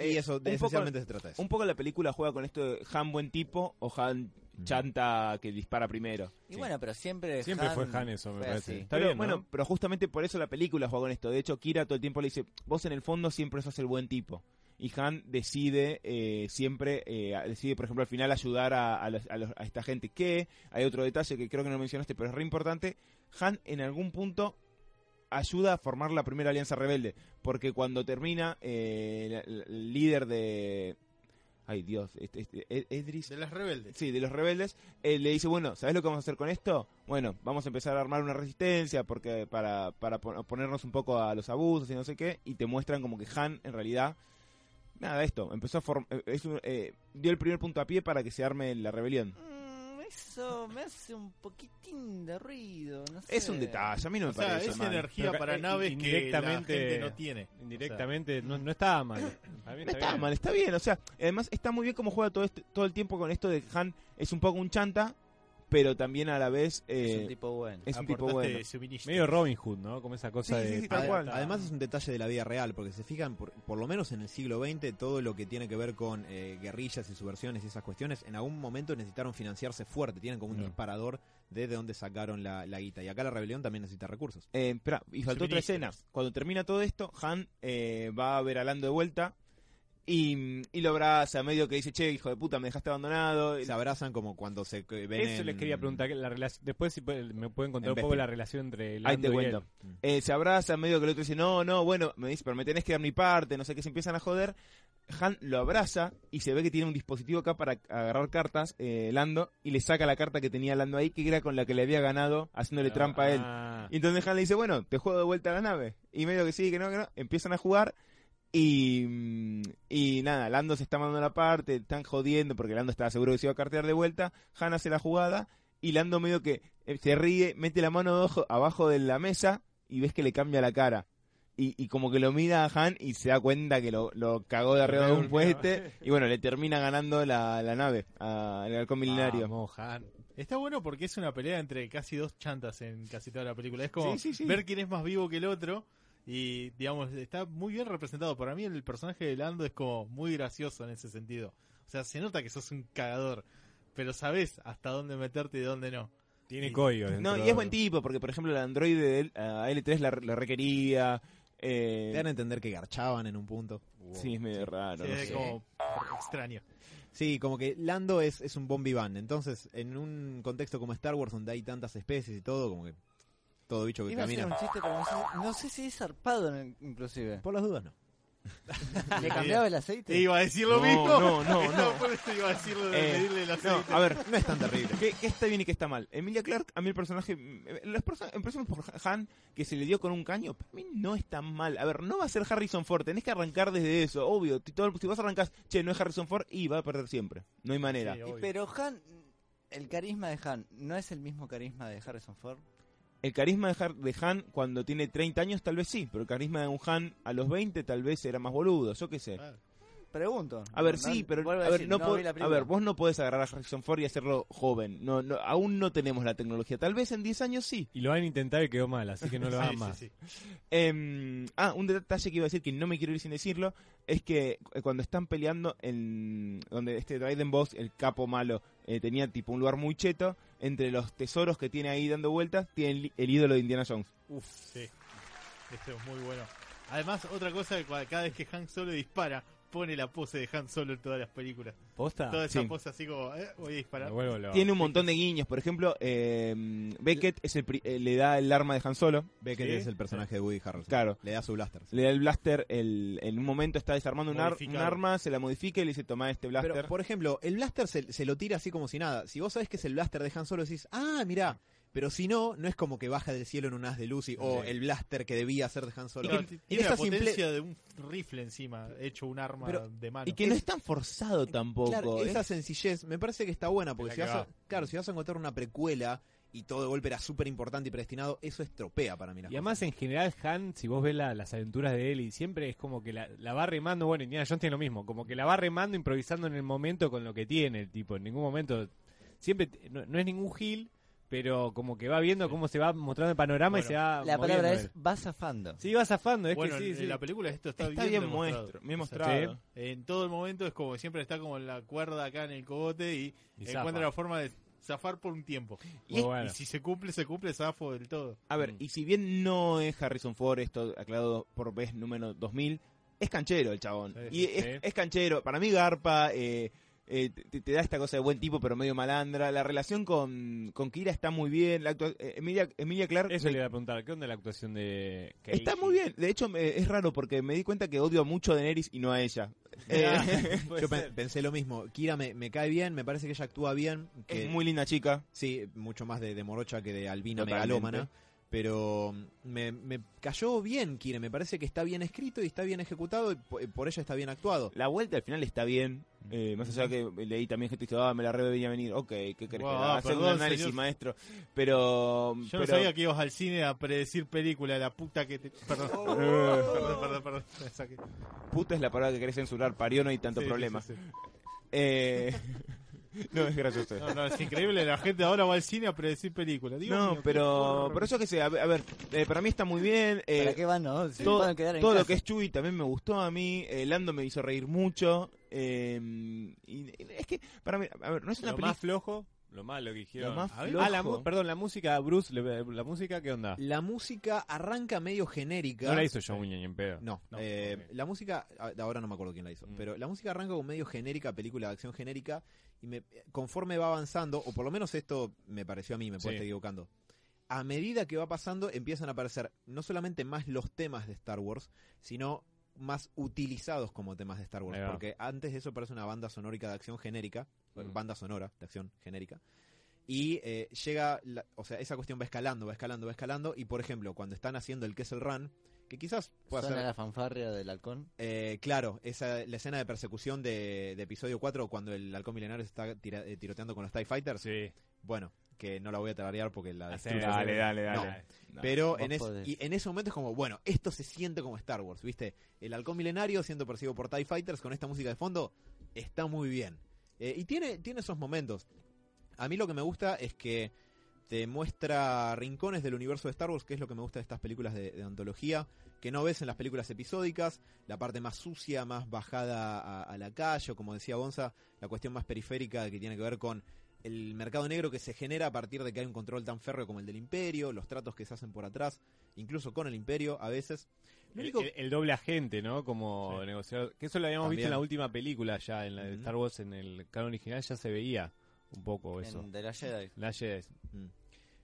Y Eh, eso, un poco- esencialmente se trata de eso. Un poco la película juega con esto de Han buen tipo o Han chanta que dispara primero. Y bueno, pero siempre. Siempre Han fue Han eso, me parece. así. Está pero, bien, ¿no? bueno, pero justamente por eso la película juega con esto. De hecho, Kira todo el tiempo le dice, vos en el fondo siempre sos el buen tipo. Y Han decide eh, siempre, eh, decide por ejemplo al final ayudar a, a los- a los- a esta gente. Que hay otro detalle que creo que no mencionaste, pero es re importante. Han en algún punto ayuda a formar la primera alianza rebelde. Porque cuando termina, eh, el líder de... Ay Dios, este, este, Ed- Edris... De las rebeldes. Sí, de los rebeldes, eh, le dice, bueno, ¿sabes lo que vamos a hacer con esto? Bueno, vamos a empezar a armar una resistencia porque para, para pon- ponernos un poco a los abusos y no sé qué, y te muestran como que Han, en realidad, nada, esto, empezó a form- eh, es un- eh, dio el primer punto a pie para que se arme la rebelión. Eso me hace un poquitín de ruido. No sé. Es un detalle, a mí no me O sea, parece es mal. energía Pero para eh, naves que la gente no tiene. Indirectamente, no, no estaba mal. A mí No está está bien. mal, está bien, o sea, además está muy bien como juega todo, este- todo el tiempo con esto de que Han es un poco un chanta, pero también a la vez Es eh, un tipo bueno. es un tipo bueno. Medio Robin Hood, ¿no? Como esa cosa Sí, sí, de... sí, tal cual. Además es un detalle de la vida real, porque se fijan, por, por lo menos en el siglo XX, todo lo que tiene que ver con eh, guerrillas y subversiones y esas cuestiones, en algún momento necesitaron financiarse fuerte, tienen como un No. disparador de de dónde sacaron la, la guita. Y acá la rebelión también necesita recursos. Eh, espera, y faltó otra escena. Cuando termina todo esto, Han eh, va a ver a Lando de vuelta y, y lo abraza, medio que dice, che, hijo de puta, me dejaste abandonado. Se abrazan como cuando se ven Eso en- les quería preguntar. que La relación, después si puede- me pueden contar En un poco la relación entre Ahí Lando te y cuento. él. Eh, se abraza, medio que el otro dice, no, no, bueno, me dice, pero me tenés que dar mi parte, no sé qué, se empiezan a joder. Han lo abraza y se ve que tiene un dispositivo acá para agarrar cartas, eh, Lando, y le saca la carta que tenía Lando ahí, que era con la que le había ganado, haciéndole trampa a él. Ah, Y entonces Han le dice, bueno, te juego de vuelta a la nave. Y medio que sí, que no, que no. Empiezan a jugar. Y, mm, y nada, Lando se está mandando la parte, están jodiendo porque Lando estaba seguro que se iba a cartear de vuelta. Han hace la jugada y Lando medio que eh, se ríe, mete la mano abajo, abajo de la mesa y ves que le cambia la cara. Y, y como que lo mira a Han y se da cuenta que lo, lo cagó de arriba de un puente. Y bueno, le termina ganando la, la nave al halcón milenario. Vamos, Han. Está bueno porque es una pelea entre casi dos chantas en casi toda la película. Es como Sí, sí, sí. ver quién es más vivo que el otro. Y, digamos, está muy bien representado. Para mí, el personaje de Lando es como muy gracioso en ese sentido. O sea, se nota que sos un cagador. Pero sabes hasta dónde meterte y dónde no. Tiene Y- código. No, dentro y es buen tipo, porque por ejemplo el androide a L3 la, la requería. Eh, Te dan a entender que garchaban en un punto. sí, es medio raro. Sí, no es sé. como extraño. Sí, como que Lando es, es un bon vivant. Entonces, en un contexto como Star Wars, donde hay tantas especies y todo, como que todo bicho que Iba a hacer camina. un chiste, pero no sé, no sé si es zarpado, en- inclusive. Por las dudas, no. ¿Le cambiaba el aceite? Iba a decir lo No, mismo. no, no, Estaba no. por eso iba a decir lo de Eh, medirle el No, aceite. a ver, No es tan terrible. ¿qué, qué está bien y qué está mal? Emilia Clark, a mí el personaje. eh, Los perso- empecemos por Han, que se le dio con un caño. Para mí no es tan mal. A ver, no va a ser Harrison Ford. Tenés que arrancar desde eso, obvio. Si, todo- si vos arrancás, che, no es Harrison Ford, y va a perder siempre. No hay manera. Sí, Y- obvio. pero Han, el carisma de Han, ¿no es el mismo carisma de Harrison Ford? El carisma de, Han cuando tiene 30 años, tal vez sí. Pero el carisma de un Han a los 20, tal vez era más boludo. Yo qué sé. Pregunto. A ver, No- sí, pero a, a ver, decir, no no a ver, vos no podés agarrar a Harrison Ford y hacerlo joven. No, no, aún no tenemos la tecnología. Tal vez en 10 años sí. Y lo van a intentar y quedó mal, así que no lo hagan Sí, sí, más. sí. Em, ah, un detalle que iba a decir que no me quiero ir sin decirlo es que eh, cuando están peleando en donde este Dryden Boss, el capo malo, eh, tenía tipo un lugar muy cheto, entre los tesoros que tiene ahí dando vueltas, tiene el, el ídolo de Indiana Jones. Uf, sí. Esto es muy bueno. Además, otra cosa, cada vez que Han Solo dispara, pone la pose de Han Solo en todas las películas. ¿Posta? Toda esa Sí. pose así como, eh, voy a disparar. Tiene un montón de guiños, por ejemplo, em, Beckett es el pri- eh, le da el arma de Han Solo, Beckett Sí. es el personaje de Woody Harrelson. Claro. Le da su blaster. le da el blaster, el, en un momento está desarmando un, ar- un arma, se la modifica y le dice toma este blaster. Pero, por ejemplo, el blaster se, se lo tira así como si nada. Si vos sabés que es el blaster de Han Solo, decís, ah, mirá. Pero si no, no es como que baja del cielo en un haz de luz y, o el blaster que debía ser de Han Solo. Claro, t- tiene la esa simple- potencia de un rifle encima, hecho un arma Pero- de mano. y que no es tan forzado tampoco. Claro, ¿eh? esa sencillez me parece que está buena, porque si la vas, a, claro, si vas a encontrar una precuela y todo de golpe era súper importante y predestinado, eso estropea para mí. Y además, cosas. en general, Han, si vos ves la- las aventuras de él, y siempre es como que la, la va remando. Bueno, Indiana Jones tiene lo mismo, como que la va remando, improvisando en el momento con lo que tiene el tipo. En ningún momento, siempre, no, no es ningún gil, pero como que va viendo cómo se va mostrando el panorama y se va. La palabra es va zafando. Sí, va zafando, es bueno, que sí, en, sí. en la película esto está, Está bien, muestro, bien mostrado. En todo el momento es como que siempre está como en la cuerda acá en el cogote y, Y encuentra zafa. la forma de zafar por un tiempo. Y bueno. Si se cumple, se cumple, zafo del todo. A ver, Mm. y si bien no es Harrison Ford, esto aclarado por vez número 2000, es canchero el chabón. Sí, y sí. es, es canchero. Para mí Garpa eh, eh, te, te da esta cosa de buen tipo, pero medio malandra. La relación con, con Kira está muy bien. La actua- eh, Emilia, Emilia Clarke Eso me- le iba a preguntar, ¿qué onda la actuación de está muy bien. De hecho, me- es raro porque me di cuenta que odio mucho a Daenerys y no a ella. Eh, Yo pe- pensé lo mismo. Kira me, me cae bien, me parece que ella actúa bien. Que, es muy linda chica. Sí, mucho más de, de morocha que de albina Totalmente. megalómana. Pero me, me cayó bien Kira, me parece que está bien escrito y está bien ejecutado y po- por ella está bien actuado. La vuelta al final está bien. Eh, más allá que leí también gente que dice, ah, me la re venía a venir. Ok, ¿qué querés? Wow? Hacer un perdón, análisis, señor. maestro. Pero. Yo pero- no sabía que ibas al cine a predecir película, la puta que te... Perdón, Oh. perdón, perdón, perdón. Saqué. Puta es la palabra que querés censurar, parió, no hay tanto Sí, sí, problema. sí, sí. Eh, no, es gracioso. No, no, es increíble, la gente ahora va al cine a predecir películas. No, mío, pero, pero eso que sé, a ver, a ver, eh, para mí está muy bien. eh, ¿Para qué van, no? Si todo pueden quedar en todo lo que es Chuy también me gustó a mí. eh, Lando me hizo reír mucho. eh, y es que, para mí, a ver, no es una Lo película. más flojo, lo malo que. Lo más Ah, la, perdón, la música, Bruce, la música, ¿qué onda? La música arranca medio genérica. No la hizo John Williams ni en pedo. No, No, eh, la música, a- ahora no me acuerdo quién la hizo, Mm. pero la música arranca con medio genérica, película de acción genérica, y me, conforme va avanzando, o por lo menos esto me pareció a mí, me puedo Sí. estar equivocando, a medida que va pasando empiezan a aparecer no solamente más los temas de Star Wars, sino más utilizados como temas de Star Wars, porque antes de eso parece una banda sonórica de acción genérica, Mm. banda sonora de acción genérica, y eh, llega, la- o sea, esa cuestión va escalando, va escalando, va escalando, y por ejemplo, cuando están haciendo el Kessel Run, que quizás pueda ser la fanfarria del halcón. eh, claro, esa, la escena de persecución de, de episodio 4 cuando el halcón milenario está tira- eh, tiroteando con los TIE Fighters. Sí. Bueno, que no la voy a tararear porque la Hacé, destruyo. Dale, dale, dale. No. No. Pero en, es- y en ese momento es como, bueno, esto se siente como Star Wars, ¿viste? El halcón milenario siendo perseguido por TIE Fighters con esta música de fondo está muy bien. Eh, y tiene, tiene esos momentos. A mí lo que me gusta es que te muestra rincones del universo de Star Wars, que es lo que me gusta de estas películas de, antología, que no ves en las películas episódicas, la parte más sucia, más bajada a, a la calle, o como decía Gonza, la cuestión más periférica que tiene que ver con el mercado negro que se genera a partir de que hay un control tan férreo como el del imperio, los tratos que se hacen por atrás, incluso con el imperio a veces. El, único- el- el doble agente, ¿no? Como Sí. negociador. Que eso lo habíamos visto en la última película ya, en la de. Star Wars, en el canon original ya se veía un poco eso. En, de la Jedi. La Jedi. Mm.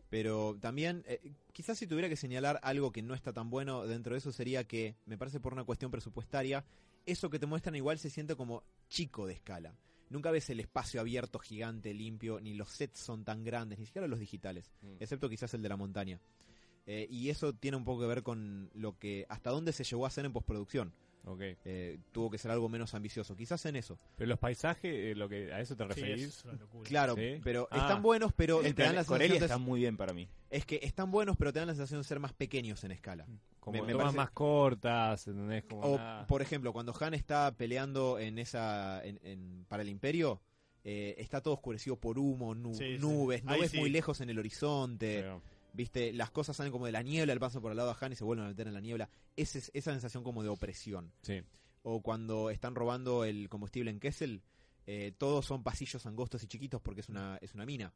Pero también, eh, quizás si tuviera que señalar algo que no está tan bueno dentro de eso sería que, me parece por una cuestión presupuestaria, eso que te muestran igual se siente como chico de escala. Nunca ves el espacio abierto, gigante, limpio, ni los sets son tan grandes, ni siquiera los digitales, Mm. excepto quizás el de la montaña. Eh, y eso tiene un poco que ver con lo que, hasta dónde se llegó a hacer en postproducción. Eh, tuvo que ser algo menos ambicioso. Quizás en eso. Pero los paisajes, eh, lo que ¿a eso te Sí, referís? es una locura. Claro, Sí. pero Ah. están buenos, pero El te dan la sensación de- está muy bien para mí. es que están buenos, pero te dan la sensación de ser más pequeños en escala. Como Me- me parece- más cortas, ¿entendés? Como O, nada. por ejemplo, cuando Han está peleando en esa en- en- para el Imperio, eh, está todo oscurecido por humo, nu- Sí, sí. nubes, no Ahí ves sí. muy lejos en el horizonte, Pero- viste, las cosas salen como de la niebla, le pasan por al lado a Han y se vuelven a meter en la niebla. Ese esa sensación como de opresión. sí. O cuando están robando el combustible en Kessel, eh, todos son pasillos angostos y chiquitos porque es una, es una mina.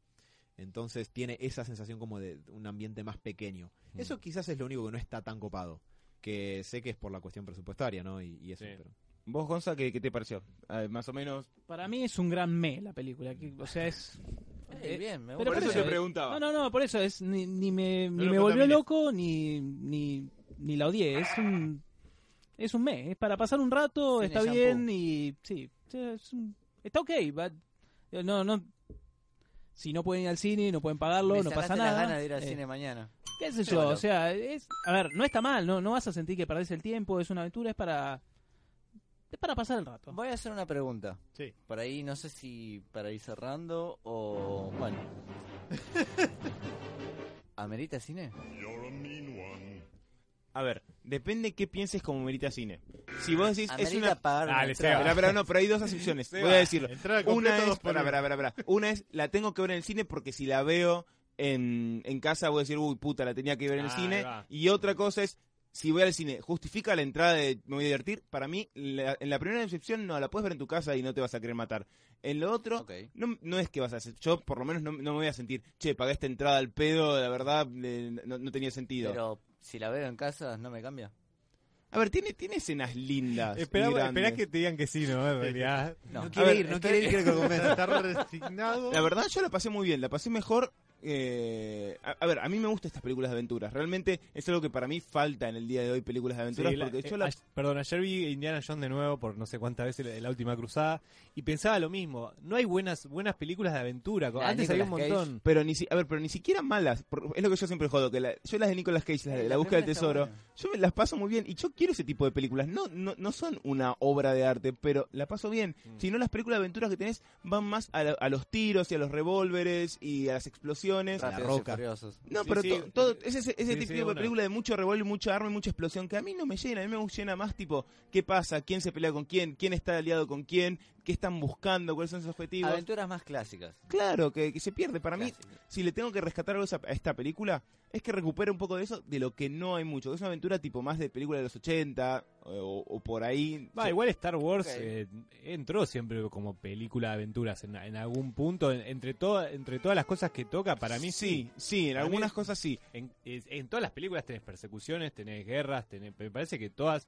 Entonces tiene esa sensación como de un ambiente más pequeño. Mm. Eso quizás es lo único que no está tan copado. Que sé que es por la cuestión presupuestaria, ¿no? Y, y eso, Sí. pero... ¿Vos, Gonza, qué, qué te pareció? Ah, más o menos. Para mí es un gran me la película. que- o sea, es. Eh, eh, bien, me pero por eso te preguntaba. No, no, no, por eso es. Ni, ni me, ni lo me volvió loco, ni, ni, ni la odié. Es un. Es un me. Es para pasar un rato, está shampoo. bien y. Sí. es un- está ok. va- no, no. Si no pueden ir al cine, no pueden pagarlo, Me no pasa nada. las ganas de ir al Eh, cine mañana. ¿Qué sé Sí, yo? bueno. O sea, es, a ver, no está mal, no, no vas a sentir que perdés el tiempo, es una aventura, es para es para pasar el rato. Voy a hacer una pregunta. Sí. Por ahí, no sé si para ir cerrando o. Bueno. ¿Amerita cine? A ver, depende qué pienses como merita cine. Si vos decís, es ¿Amerita una... pagar una Dale, entrada? Pero, pero no, pero hay dos acepciones. Se Voy a decirlo. Entrada Una es, dos por para, uno. Una es, la tengo que ver en el cine porque si la veo en, en casa voy a decir, uy, puta, la tenía que ver en el Ah, cine. va. Y otra cosa es, si voy al cine, ¿justifica la entrada de me voy a divertir? Para mí, la- en la primera excepción, no, la puedes ver en tu casa y no te vas a querer matar. En lo otro, no, no es que vas a hacer, yo por lo menos no, no me voy a sentir, che, pagué esta entrada al pedo, la verdad, eh, no, no tenía sentido. Pero si la veo en casa, ¿no me cambia? A ver, tiene, tiene escenas lindas. Esperá, que te digan que sí, ¿no? En realidad. No. Quiere ver, ir, no quiere ir, quiere que. Está resignado. La verdad, yo la pasé muy bien, la pasé mejor. Eh, a, a ver, a mí me gustan estas películas de aventuras. Realmente es algo que para mí falta en el día de hoy, películas de aventuras. Sí, la- porque yo eh, la- perdón, ayer vi Indiana Jones de nuevo por no sé cuántas veces la, la última cruzada y pensaba lo mismo. No hay buenas buenas películas de aventura. La Antes había un Cage. montón. Pero ni si, a ver, pero ni siquiera malas. por- es lo que yo siempre jodo. Que la- yo las de Nicolas Cage, las de Eh, la, la búsqueda del tesoro, buena. yo me las paso muy bien. Y yo quiero ese tipo de películas. No, no, no son una obra de arte, pero la paso bien. Mm. Si no, las películas de aventuras que tenés van más a, la- a los tiros y a los revólveres y a las explosiones. Y Roca. No, Sí, pero sí, todo, ese, ese sí, tipo sí, de película de mucho revólver, mucha arma y mucha explosión que a mí no me llena, a mí me llena más tipo, ¿qué pasa? ¿Quién se pelea con quién? ¿Quién está aliado con quién? ¿Qué están buscando? ¿Cuáles son sus objetivos? Aventuras más clásicas. Claro, que, que se pierde. Para mí, si le tengo que rescatar algo a esta película, es que recupere un poco de eso, de lo que no hay mucho. Es una aventura tipo más de película de los 80 o, o por ahí. Va, igual Star Wars eh, entró siempre como película de aventuras en, en algún punto. en- entre, entre todas las cosas que toca, para mí sí. sí, sí, en Para mí- algunas cosas sí. En, todas las películas tenés persecuciones, tenés guerras, tenés, me parece que todas...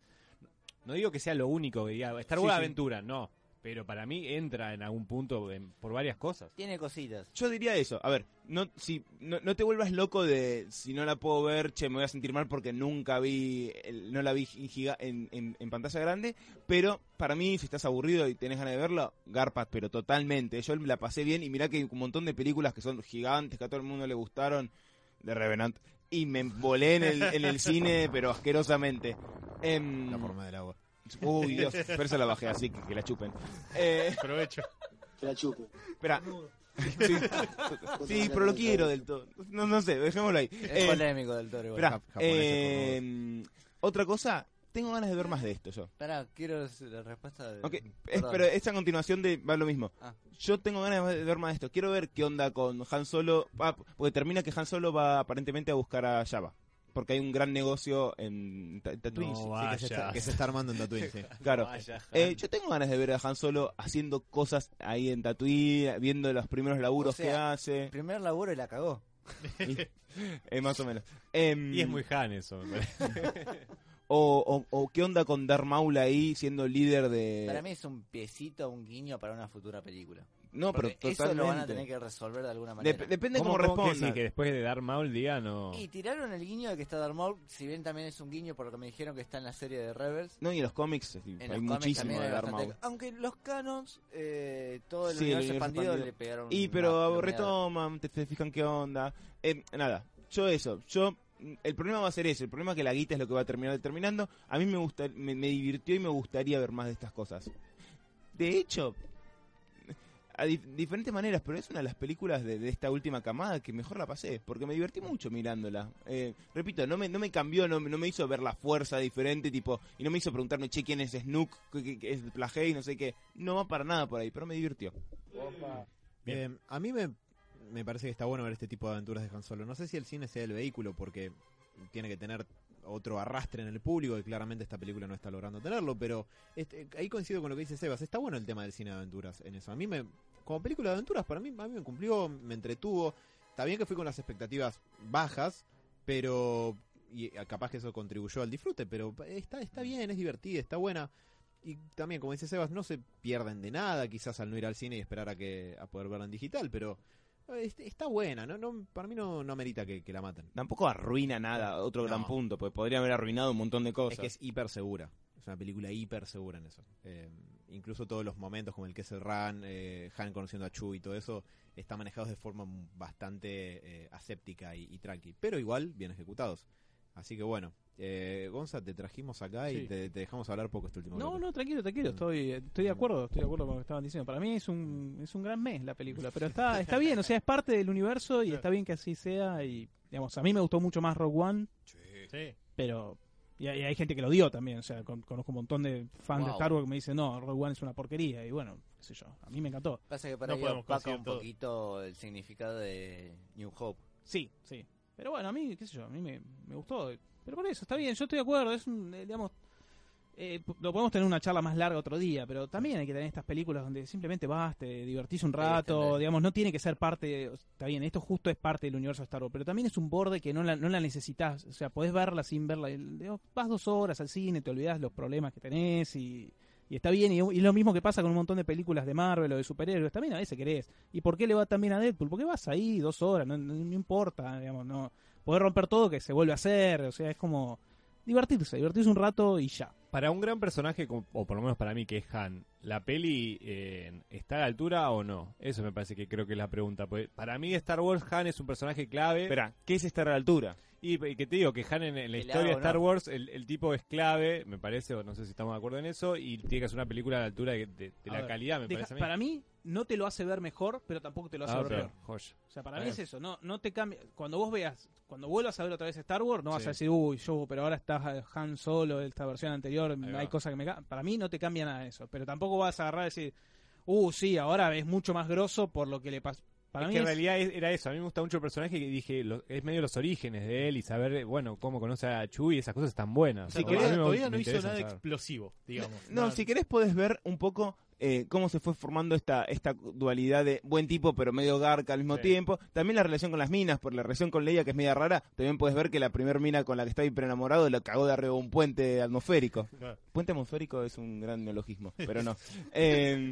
No digo que sea lo único que diga Star Sí, Wars sí. aventura, no. Pero para mí entra en algún punto en- por varias cosas. Tiene cositas. Yo diría eso. A ver, no, si, no, no te vuelvas loco de si no la puedo ver, che, me voy a sentir mal porque nunca vi, el- no la vi en, giga- en, en- en pantalla grande. Pero para mí, si estás aburrido y tenés ganas de verlo, garpas, pero totalmente. Yo la pasé bien y mirá que hay un montón de películas que son gigantes, que a todo el mundo le gustaron, de Revenant. Y me volé en el, en el cine, pero asquerosamente. Em, La forma del agua. Uy, Dios, pero se la bajé, así que que la chupen. Eh, Aprovecho. Espera. Sí, sí, pero lo quiero del todo. No, no sé, dejémoslo ahí. Es Eh, polémico del toro igual. japonés, eh, otra cosa, tengo ganas de ver más de esto yo. Esperá, quiero la respuesta de... Ok, es, Perdón. pero esta continuación de va lo mismo. Ah. Yo tengo ganas de ver más de esto. Quiero ver qué onda con Han Solo. Ah, porque termina que Han Solo va aparentemente a buscar a Java. Porque hay un gran negocio en Ta- Tatooine. No sí, va. Que se, está, Vaya. que se está armando en Tatooine, sí. Claro. Vaya. Eh, yo tengo ganas de ver a Han Solo haciendo cosas ahí en Tatooine, viendo los primeros laburos O sea, que hace. El primer laburo y la cagó. Eh, más o menos. Em, Y es muy Han eso. o, o, o qué onda con Darth Maul ahí siendo líder de... Para mí es un piecito, un guiño para una futura película. No, pero Porque eso lo van a tener que resolver de alguna manera. Dep- depende cómo, ¿Cómo- cómo que sí, que después de dar Maul diga no... Y tiraron el guiño de que está Darth Maul, si bien también es un guiño por lo que me dijeron que está en la serie de Rebels. No, y en los cómics En hay los cómics muchísimo también de hay Darth bastante- Maul. Aunque los canons, eh, todo el Sí, el universo universo expandido, expandido. le pegaron Y una pero retoman, te, te fijan qué onda. Eh, nada, yo eso, yo el problema va a ser ese, el problema es que la guita es lo que va a terminar determinando. A mí me gusta, me, me divirtió y me gustaría ver más de estas cosas. De hecho, a dif- diferentes maneras, pero es una de las películas de, de esta última camada que mejor la pasé, porque me divertí mucho mirándola. Eh, repito, no me, no me cambió, no, me- no me hizo ver la fuerza diferente, tipo, y no me hizo preguntarme, che, ¿quién es Snook? ¿Qué, qué- qué es Plagey? No sé qué. No va para nada por ahí, pero me divirtió. Eh, a mí me, me parece que está bueno ver este tipo de aventuras de Han Solo. No sé si el cine sea el vehículo, porque tiene que tener otro arrastre en el público, y claramente esta película no está logrando tenerlo, pero este, ahí coincido con lo que dice Sebas. Está bueno el tema del cine de aventuras en eso. A mí me, como película de aventuras, para mí, a mí me cumplió, me entretuvo. Está bien que fui con las expectativas bajas, pero y eh, capaz que eso contribuyó al disfrute, pero está, está bien, es divertida, está buena. Y también, como dice Sebas, no se pierden de nada, quizás al no ir al cine y esperar a que a poder verla en digital, pero está buena, no, no para mí no, no amerita que, que la maten. Tampoco arruina nada, otro gran punto, porque podría haber arruinado un montón de cosas. Es que es hiper segura. Es una película hiper segura en eso. Eh, incluso todos los momentos como el que es el Run, eh, Han conociendo a Chu y todo eso, está manejados de forma bastante eh, aséptica y, y tranqui. Pero igual bien ejecutados. Así que bueno, eh, Gonza, te trajimos acá y te, te dejamos hablar poco este último No, bloque. no, tranquilo, tranquilo, estoy, estoy de acuerdo, estoy de acuerdo con lo que estaban diciendo. Para mí es un, es un gran mes la película, pero está, está bien, o sea, es parte del universo y está bien que así sea y, digamos, a mí me gustó mucho más Rogue One, Sí. pero... Y hay, hay gente que lo dio también, o sea, con- conozco un montón de fans de. Star Wars que me dicen, no, Rogue One es una porquería, y bueno, qué sé yo, a mí me encantó. Pasa que para No opaca un poquito el significado de New Hope. Sí, sí. Pero bueno, a mí, qué sé yo, a mí me, me gustó. Pero por eso, está bien, yo estoy de acuerdo. Es un, eh, digamos, eh, lo podemos tener una charla más larga otro día, pero también hay que tener estas películas donde simplemente vas, te divertís un rato, digamos, no tiene que ser parte, está bien, esto justo es parte del universo de Star Wars, pero también es un borde que no la, no la necesitas, o sea, podés verla sin verla, digamos, vas dos horas al cine, te olvidas los problemas que tenés y, y está bien, y, y lo mismo que pasa con un montón de películas de Marvel o de superhéroes, también a veces querés. ¿Y por qué le va tan bien a Deadpool? Porque vas ahí dos horas, no, no- no importa, digamos, no poder romper todo que se vuelve a hacer, o sea, es como divertirse, divertirse un rato y ya. Para un gran personaje, o por lo menos para mí que es Han, ¿la peli eh, está a la altura o no? Eso me parece que creo que es la pregunta. porque para mí Star Wars, Han es un personaje clave. Espera, ¿qué es estar a la altura? Y, y que te digo que Han en, en la historia de Star. Wars, el, el tipo es clave, me parece, o no sé si estamos de acuerdo en eso, y tiene que hacer una película a la altura de, de- de A la ver, calidad, me Deja- parece a mí. para mí no te lo hace ver mejor, pero tampoco te lo hace Ah, ver peor. joya. O sea, para A mí ver. es eso, no no te cambia. Cuando vos veas, cuando vuelvas a ver otra vez Star Wars, no vas a decir, uy, yo, pero ahora está Han solo, esta versión anterior, hay cosas que me ca-". Para mí no te cambia nada de eso, pero tampoco vas a agarrar y decir, uh, sí, ahora es mucho más grosso por lo que le pasó. Para es mí que en es- realidad es- era eso. A mí me gusta mucho el personaje que dije, lo- es medio los orígenes de él y saber, bueno, cómo conoce a Chuy y esas cosas están buenas. Si O sea, querés, me- todavía me no hizo nada saber. explosivo, digamos. No, Nada- si querés podés ver un poco eh, cómo se fue formando esta, esta dualidad de buen tipo pero medio garca al mismo Sí. tiempo. También la relación con las minas, por la relación con Leia que es media rara, también puedes ver que la primer mina con la que está hiper enamorado lo cagó de arriba de un puente atmosférico. Puente atmosférico es un gran neologismo, pero no. Eh,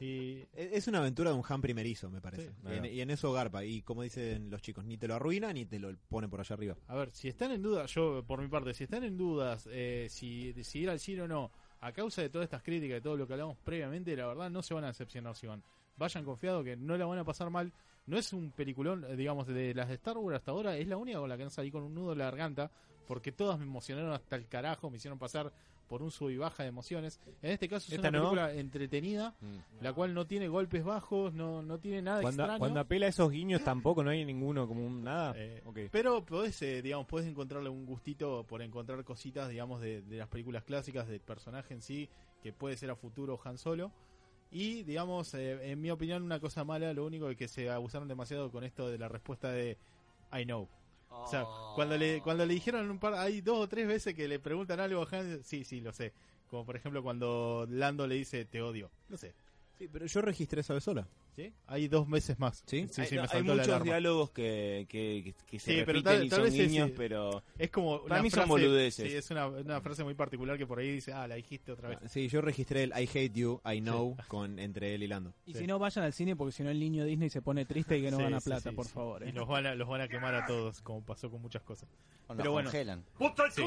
Sí, Es es una aventura de un Han primerizo, me parece. Sí. Y, en, y en eso garpa. Y como dicen los chicos, ni te lo arruina ni te lo pone por allá arriba. A ver, si están en duda, yo por mi parte, si están en dudas eh, si, de si ir al cine o no, a causa de todas estas críticas y todo lo que hablamos previamente, la verdad no se van a decepcionar si van. Vayan confiados que no la van a pasar mal. No es un peliculón, digamos, de las de Star Wars hasta ahora, es la única con la que no salí con un nudo en la garganta, porque todas me emocionaron hasta el carajo, me hicieron pasar por un sub y baja de emociones. En este caso es ¿Esta una no? película entretenida, la cual no tiene golpes bajos, no, no tiene nada Cuando, extraño. cuando apela a esos guiños tampoco no hay ninguno como un nada. Eh. Pero podés, eh, digamos, podés encontrarle un gustito por encontrar cositas, digamos, de, de las películas clásicas, del personaje en sí, que puede ser a futuro Han Solo. Y, digamos, eh, en mi opinión, una cosa mala, lo único es que se abusaron demasiado con esto de la respuesta de I know. O sea, cuando le, cuando le dijeron un par, hay dos o tres veces que le preguntan algo a Han, sí, sí, lo sé. Como por ejemplo cuando Lando le dice te odio. No sé. Sí, pero yo registré esa vez sola. ¿Sí? Hay dos veces más. ¿Sí? Sí, hay, sí, me hay saltó la muchos alarma. diálogos que, que, que- que se Sí, pero repiten tal- y tal son vez guiños, pero... Es como Para una mí son frase- boludeces. Sí, es una, una frase muy particular que por ahí dice, ah, la dijiste otra vez. Sí, yo registré el I hate you, I know con entre él y Lando. Y Sí. si no, vayan al cine porque si no el niño Disney se pone triste y que no Sí, gana sí, plata, sí, por sí. favor. Y ¿eh? los van, a, los van a quemar a todos, como pasó con muchas cosas. O pero bueno. congelan. Sí.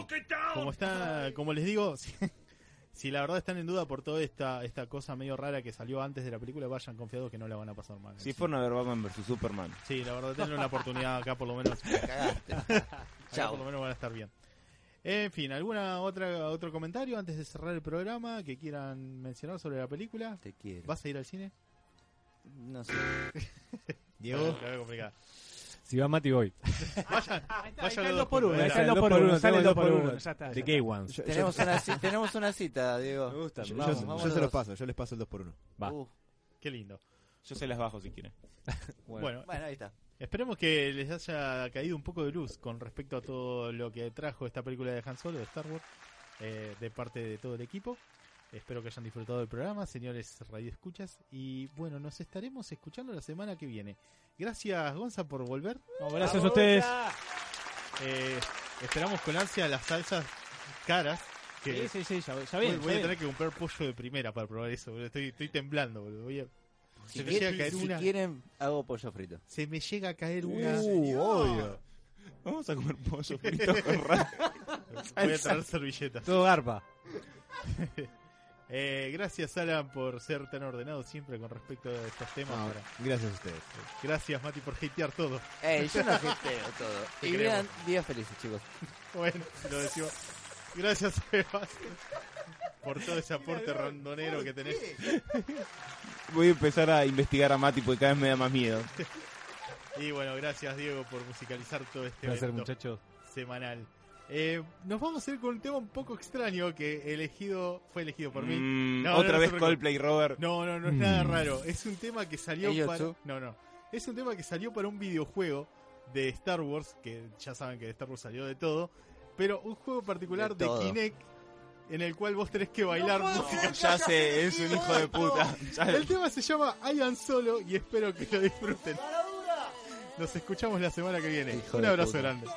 Como está, como les digo, sí. Si la verdad están en duda por toda esta, esta cosa medio rara que salió antes de la película, vayan confiados que no la van a pasar mal. Si fueron a ver Batman vs Superman. Sí, la verdad, tienen una oportunidad acá por lo menos. Cagaste. Acá Chao. por lo menos van a estar bien. En fin, ¿alguna otra otro comentario antes de cerrar el programa que quieran mencionar sobre la película? Te quiero. ¿Vas a ir al cine? No sé. Diego. Te Si va Mati, voy. Vayan, los el dos 2 por 1 juntos, ahí está el dale. 2 por 1 sale el 2 tengo por el 1 dos por ya está. The Gay. Ones. tenemos, una, ci- tenemos una cita, Diego. Me gusta, Yo, Vamos, yo- vamos yo los se los dos. paso, yo les paso el 2 por 1 Va. Uh, Qué lindo. Yo se las bajo si quieren. Bueno, bueno, ahí está. esperemos que les haya caído un poco de luz con respecto a todo lo que trajo esta película de Han Solo, de Star Wars, eh, de parte de todo el equipo. Espero que hayan disfrutado del programa, señores Radio Escuchas. Y bueno, nos estaremos escuchando la semana que viene. Gracias, Gonza, por volver. No, gracias a ustedes. Eh, esperamos con ansia las salsas caras. Que Sí, sí, sí, ya, ya voy, bien. voy ya a tener bien. que comprar pollo de primera para probar eso. boludo. Estoy, estoy temblando, boludo. Voy a- Si, se me quieren- llega a caer si una. quieren, hago pollo frito. Se me llega a caer una. Uh, obvio. Vamos a comer pollo frito Voy a traer servilletas. Todo garpa. Eh, gracias, Alan, por ser tan ordenado siempre con respecto a estos temas. No, Para- gracias a ustedes. Gracias, Mati, por hatear todo. Ey, yo no gesteo todo. Te Y vean días felices, chicos. Bueno, lo decimos. Gracias, Sebas, por todo ese aporte rondonero que tenés. Voy a empezar a investigar a Mati porque cada vez me da más miedo. Y bueno, gracias, Diego, por musicalizar todo este Gracias, evento muchachos. semanal. Eh, nos vamos a ir con un tema un poco extraño que elegido fue elegido por mí. Mm, No, otra no, vez Coldplay, Robert. No, no, no es Mm. nada raro. Es un tema que salió Ellos para. No, no. Es un tema que salió para un videojuego de Star Wars, que ya saben que de Star Wars salió de todo, pero un juego particular De de. Kinect en el cual vos tenés que bailar música. Ya sé, es un hijo de puta. El tema se llama I Am Solo y espero que lo disfruten. Nos escuchamos la semana que viene. Hijo un de abrazo puta. grande.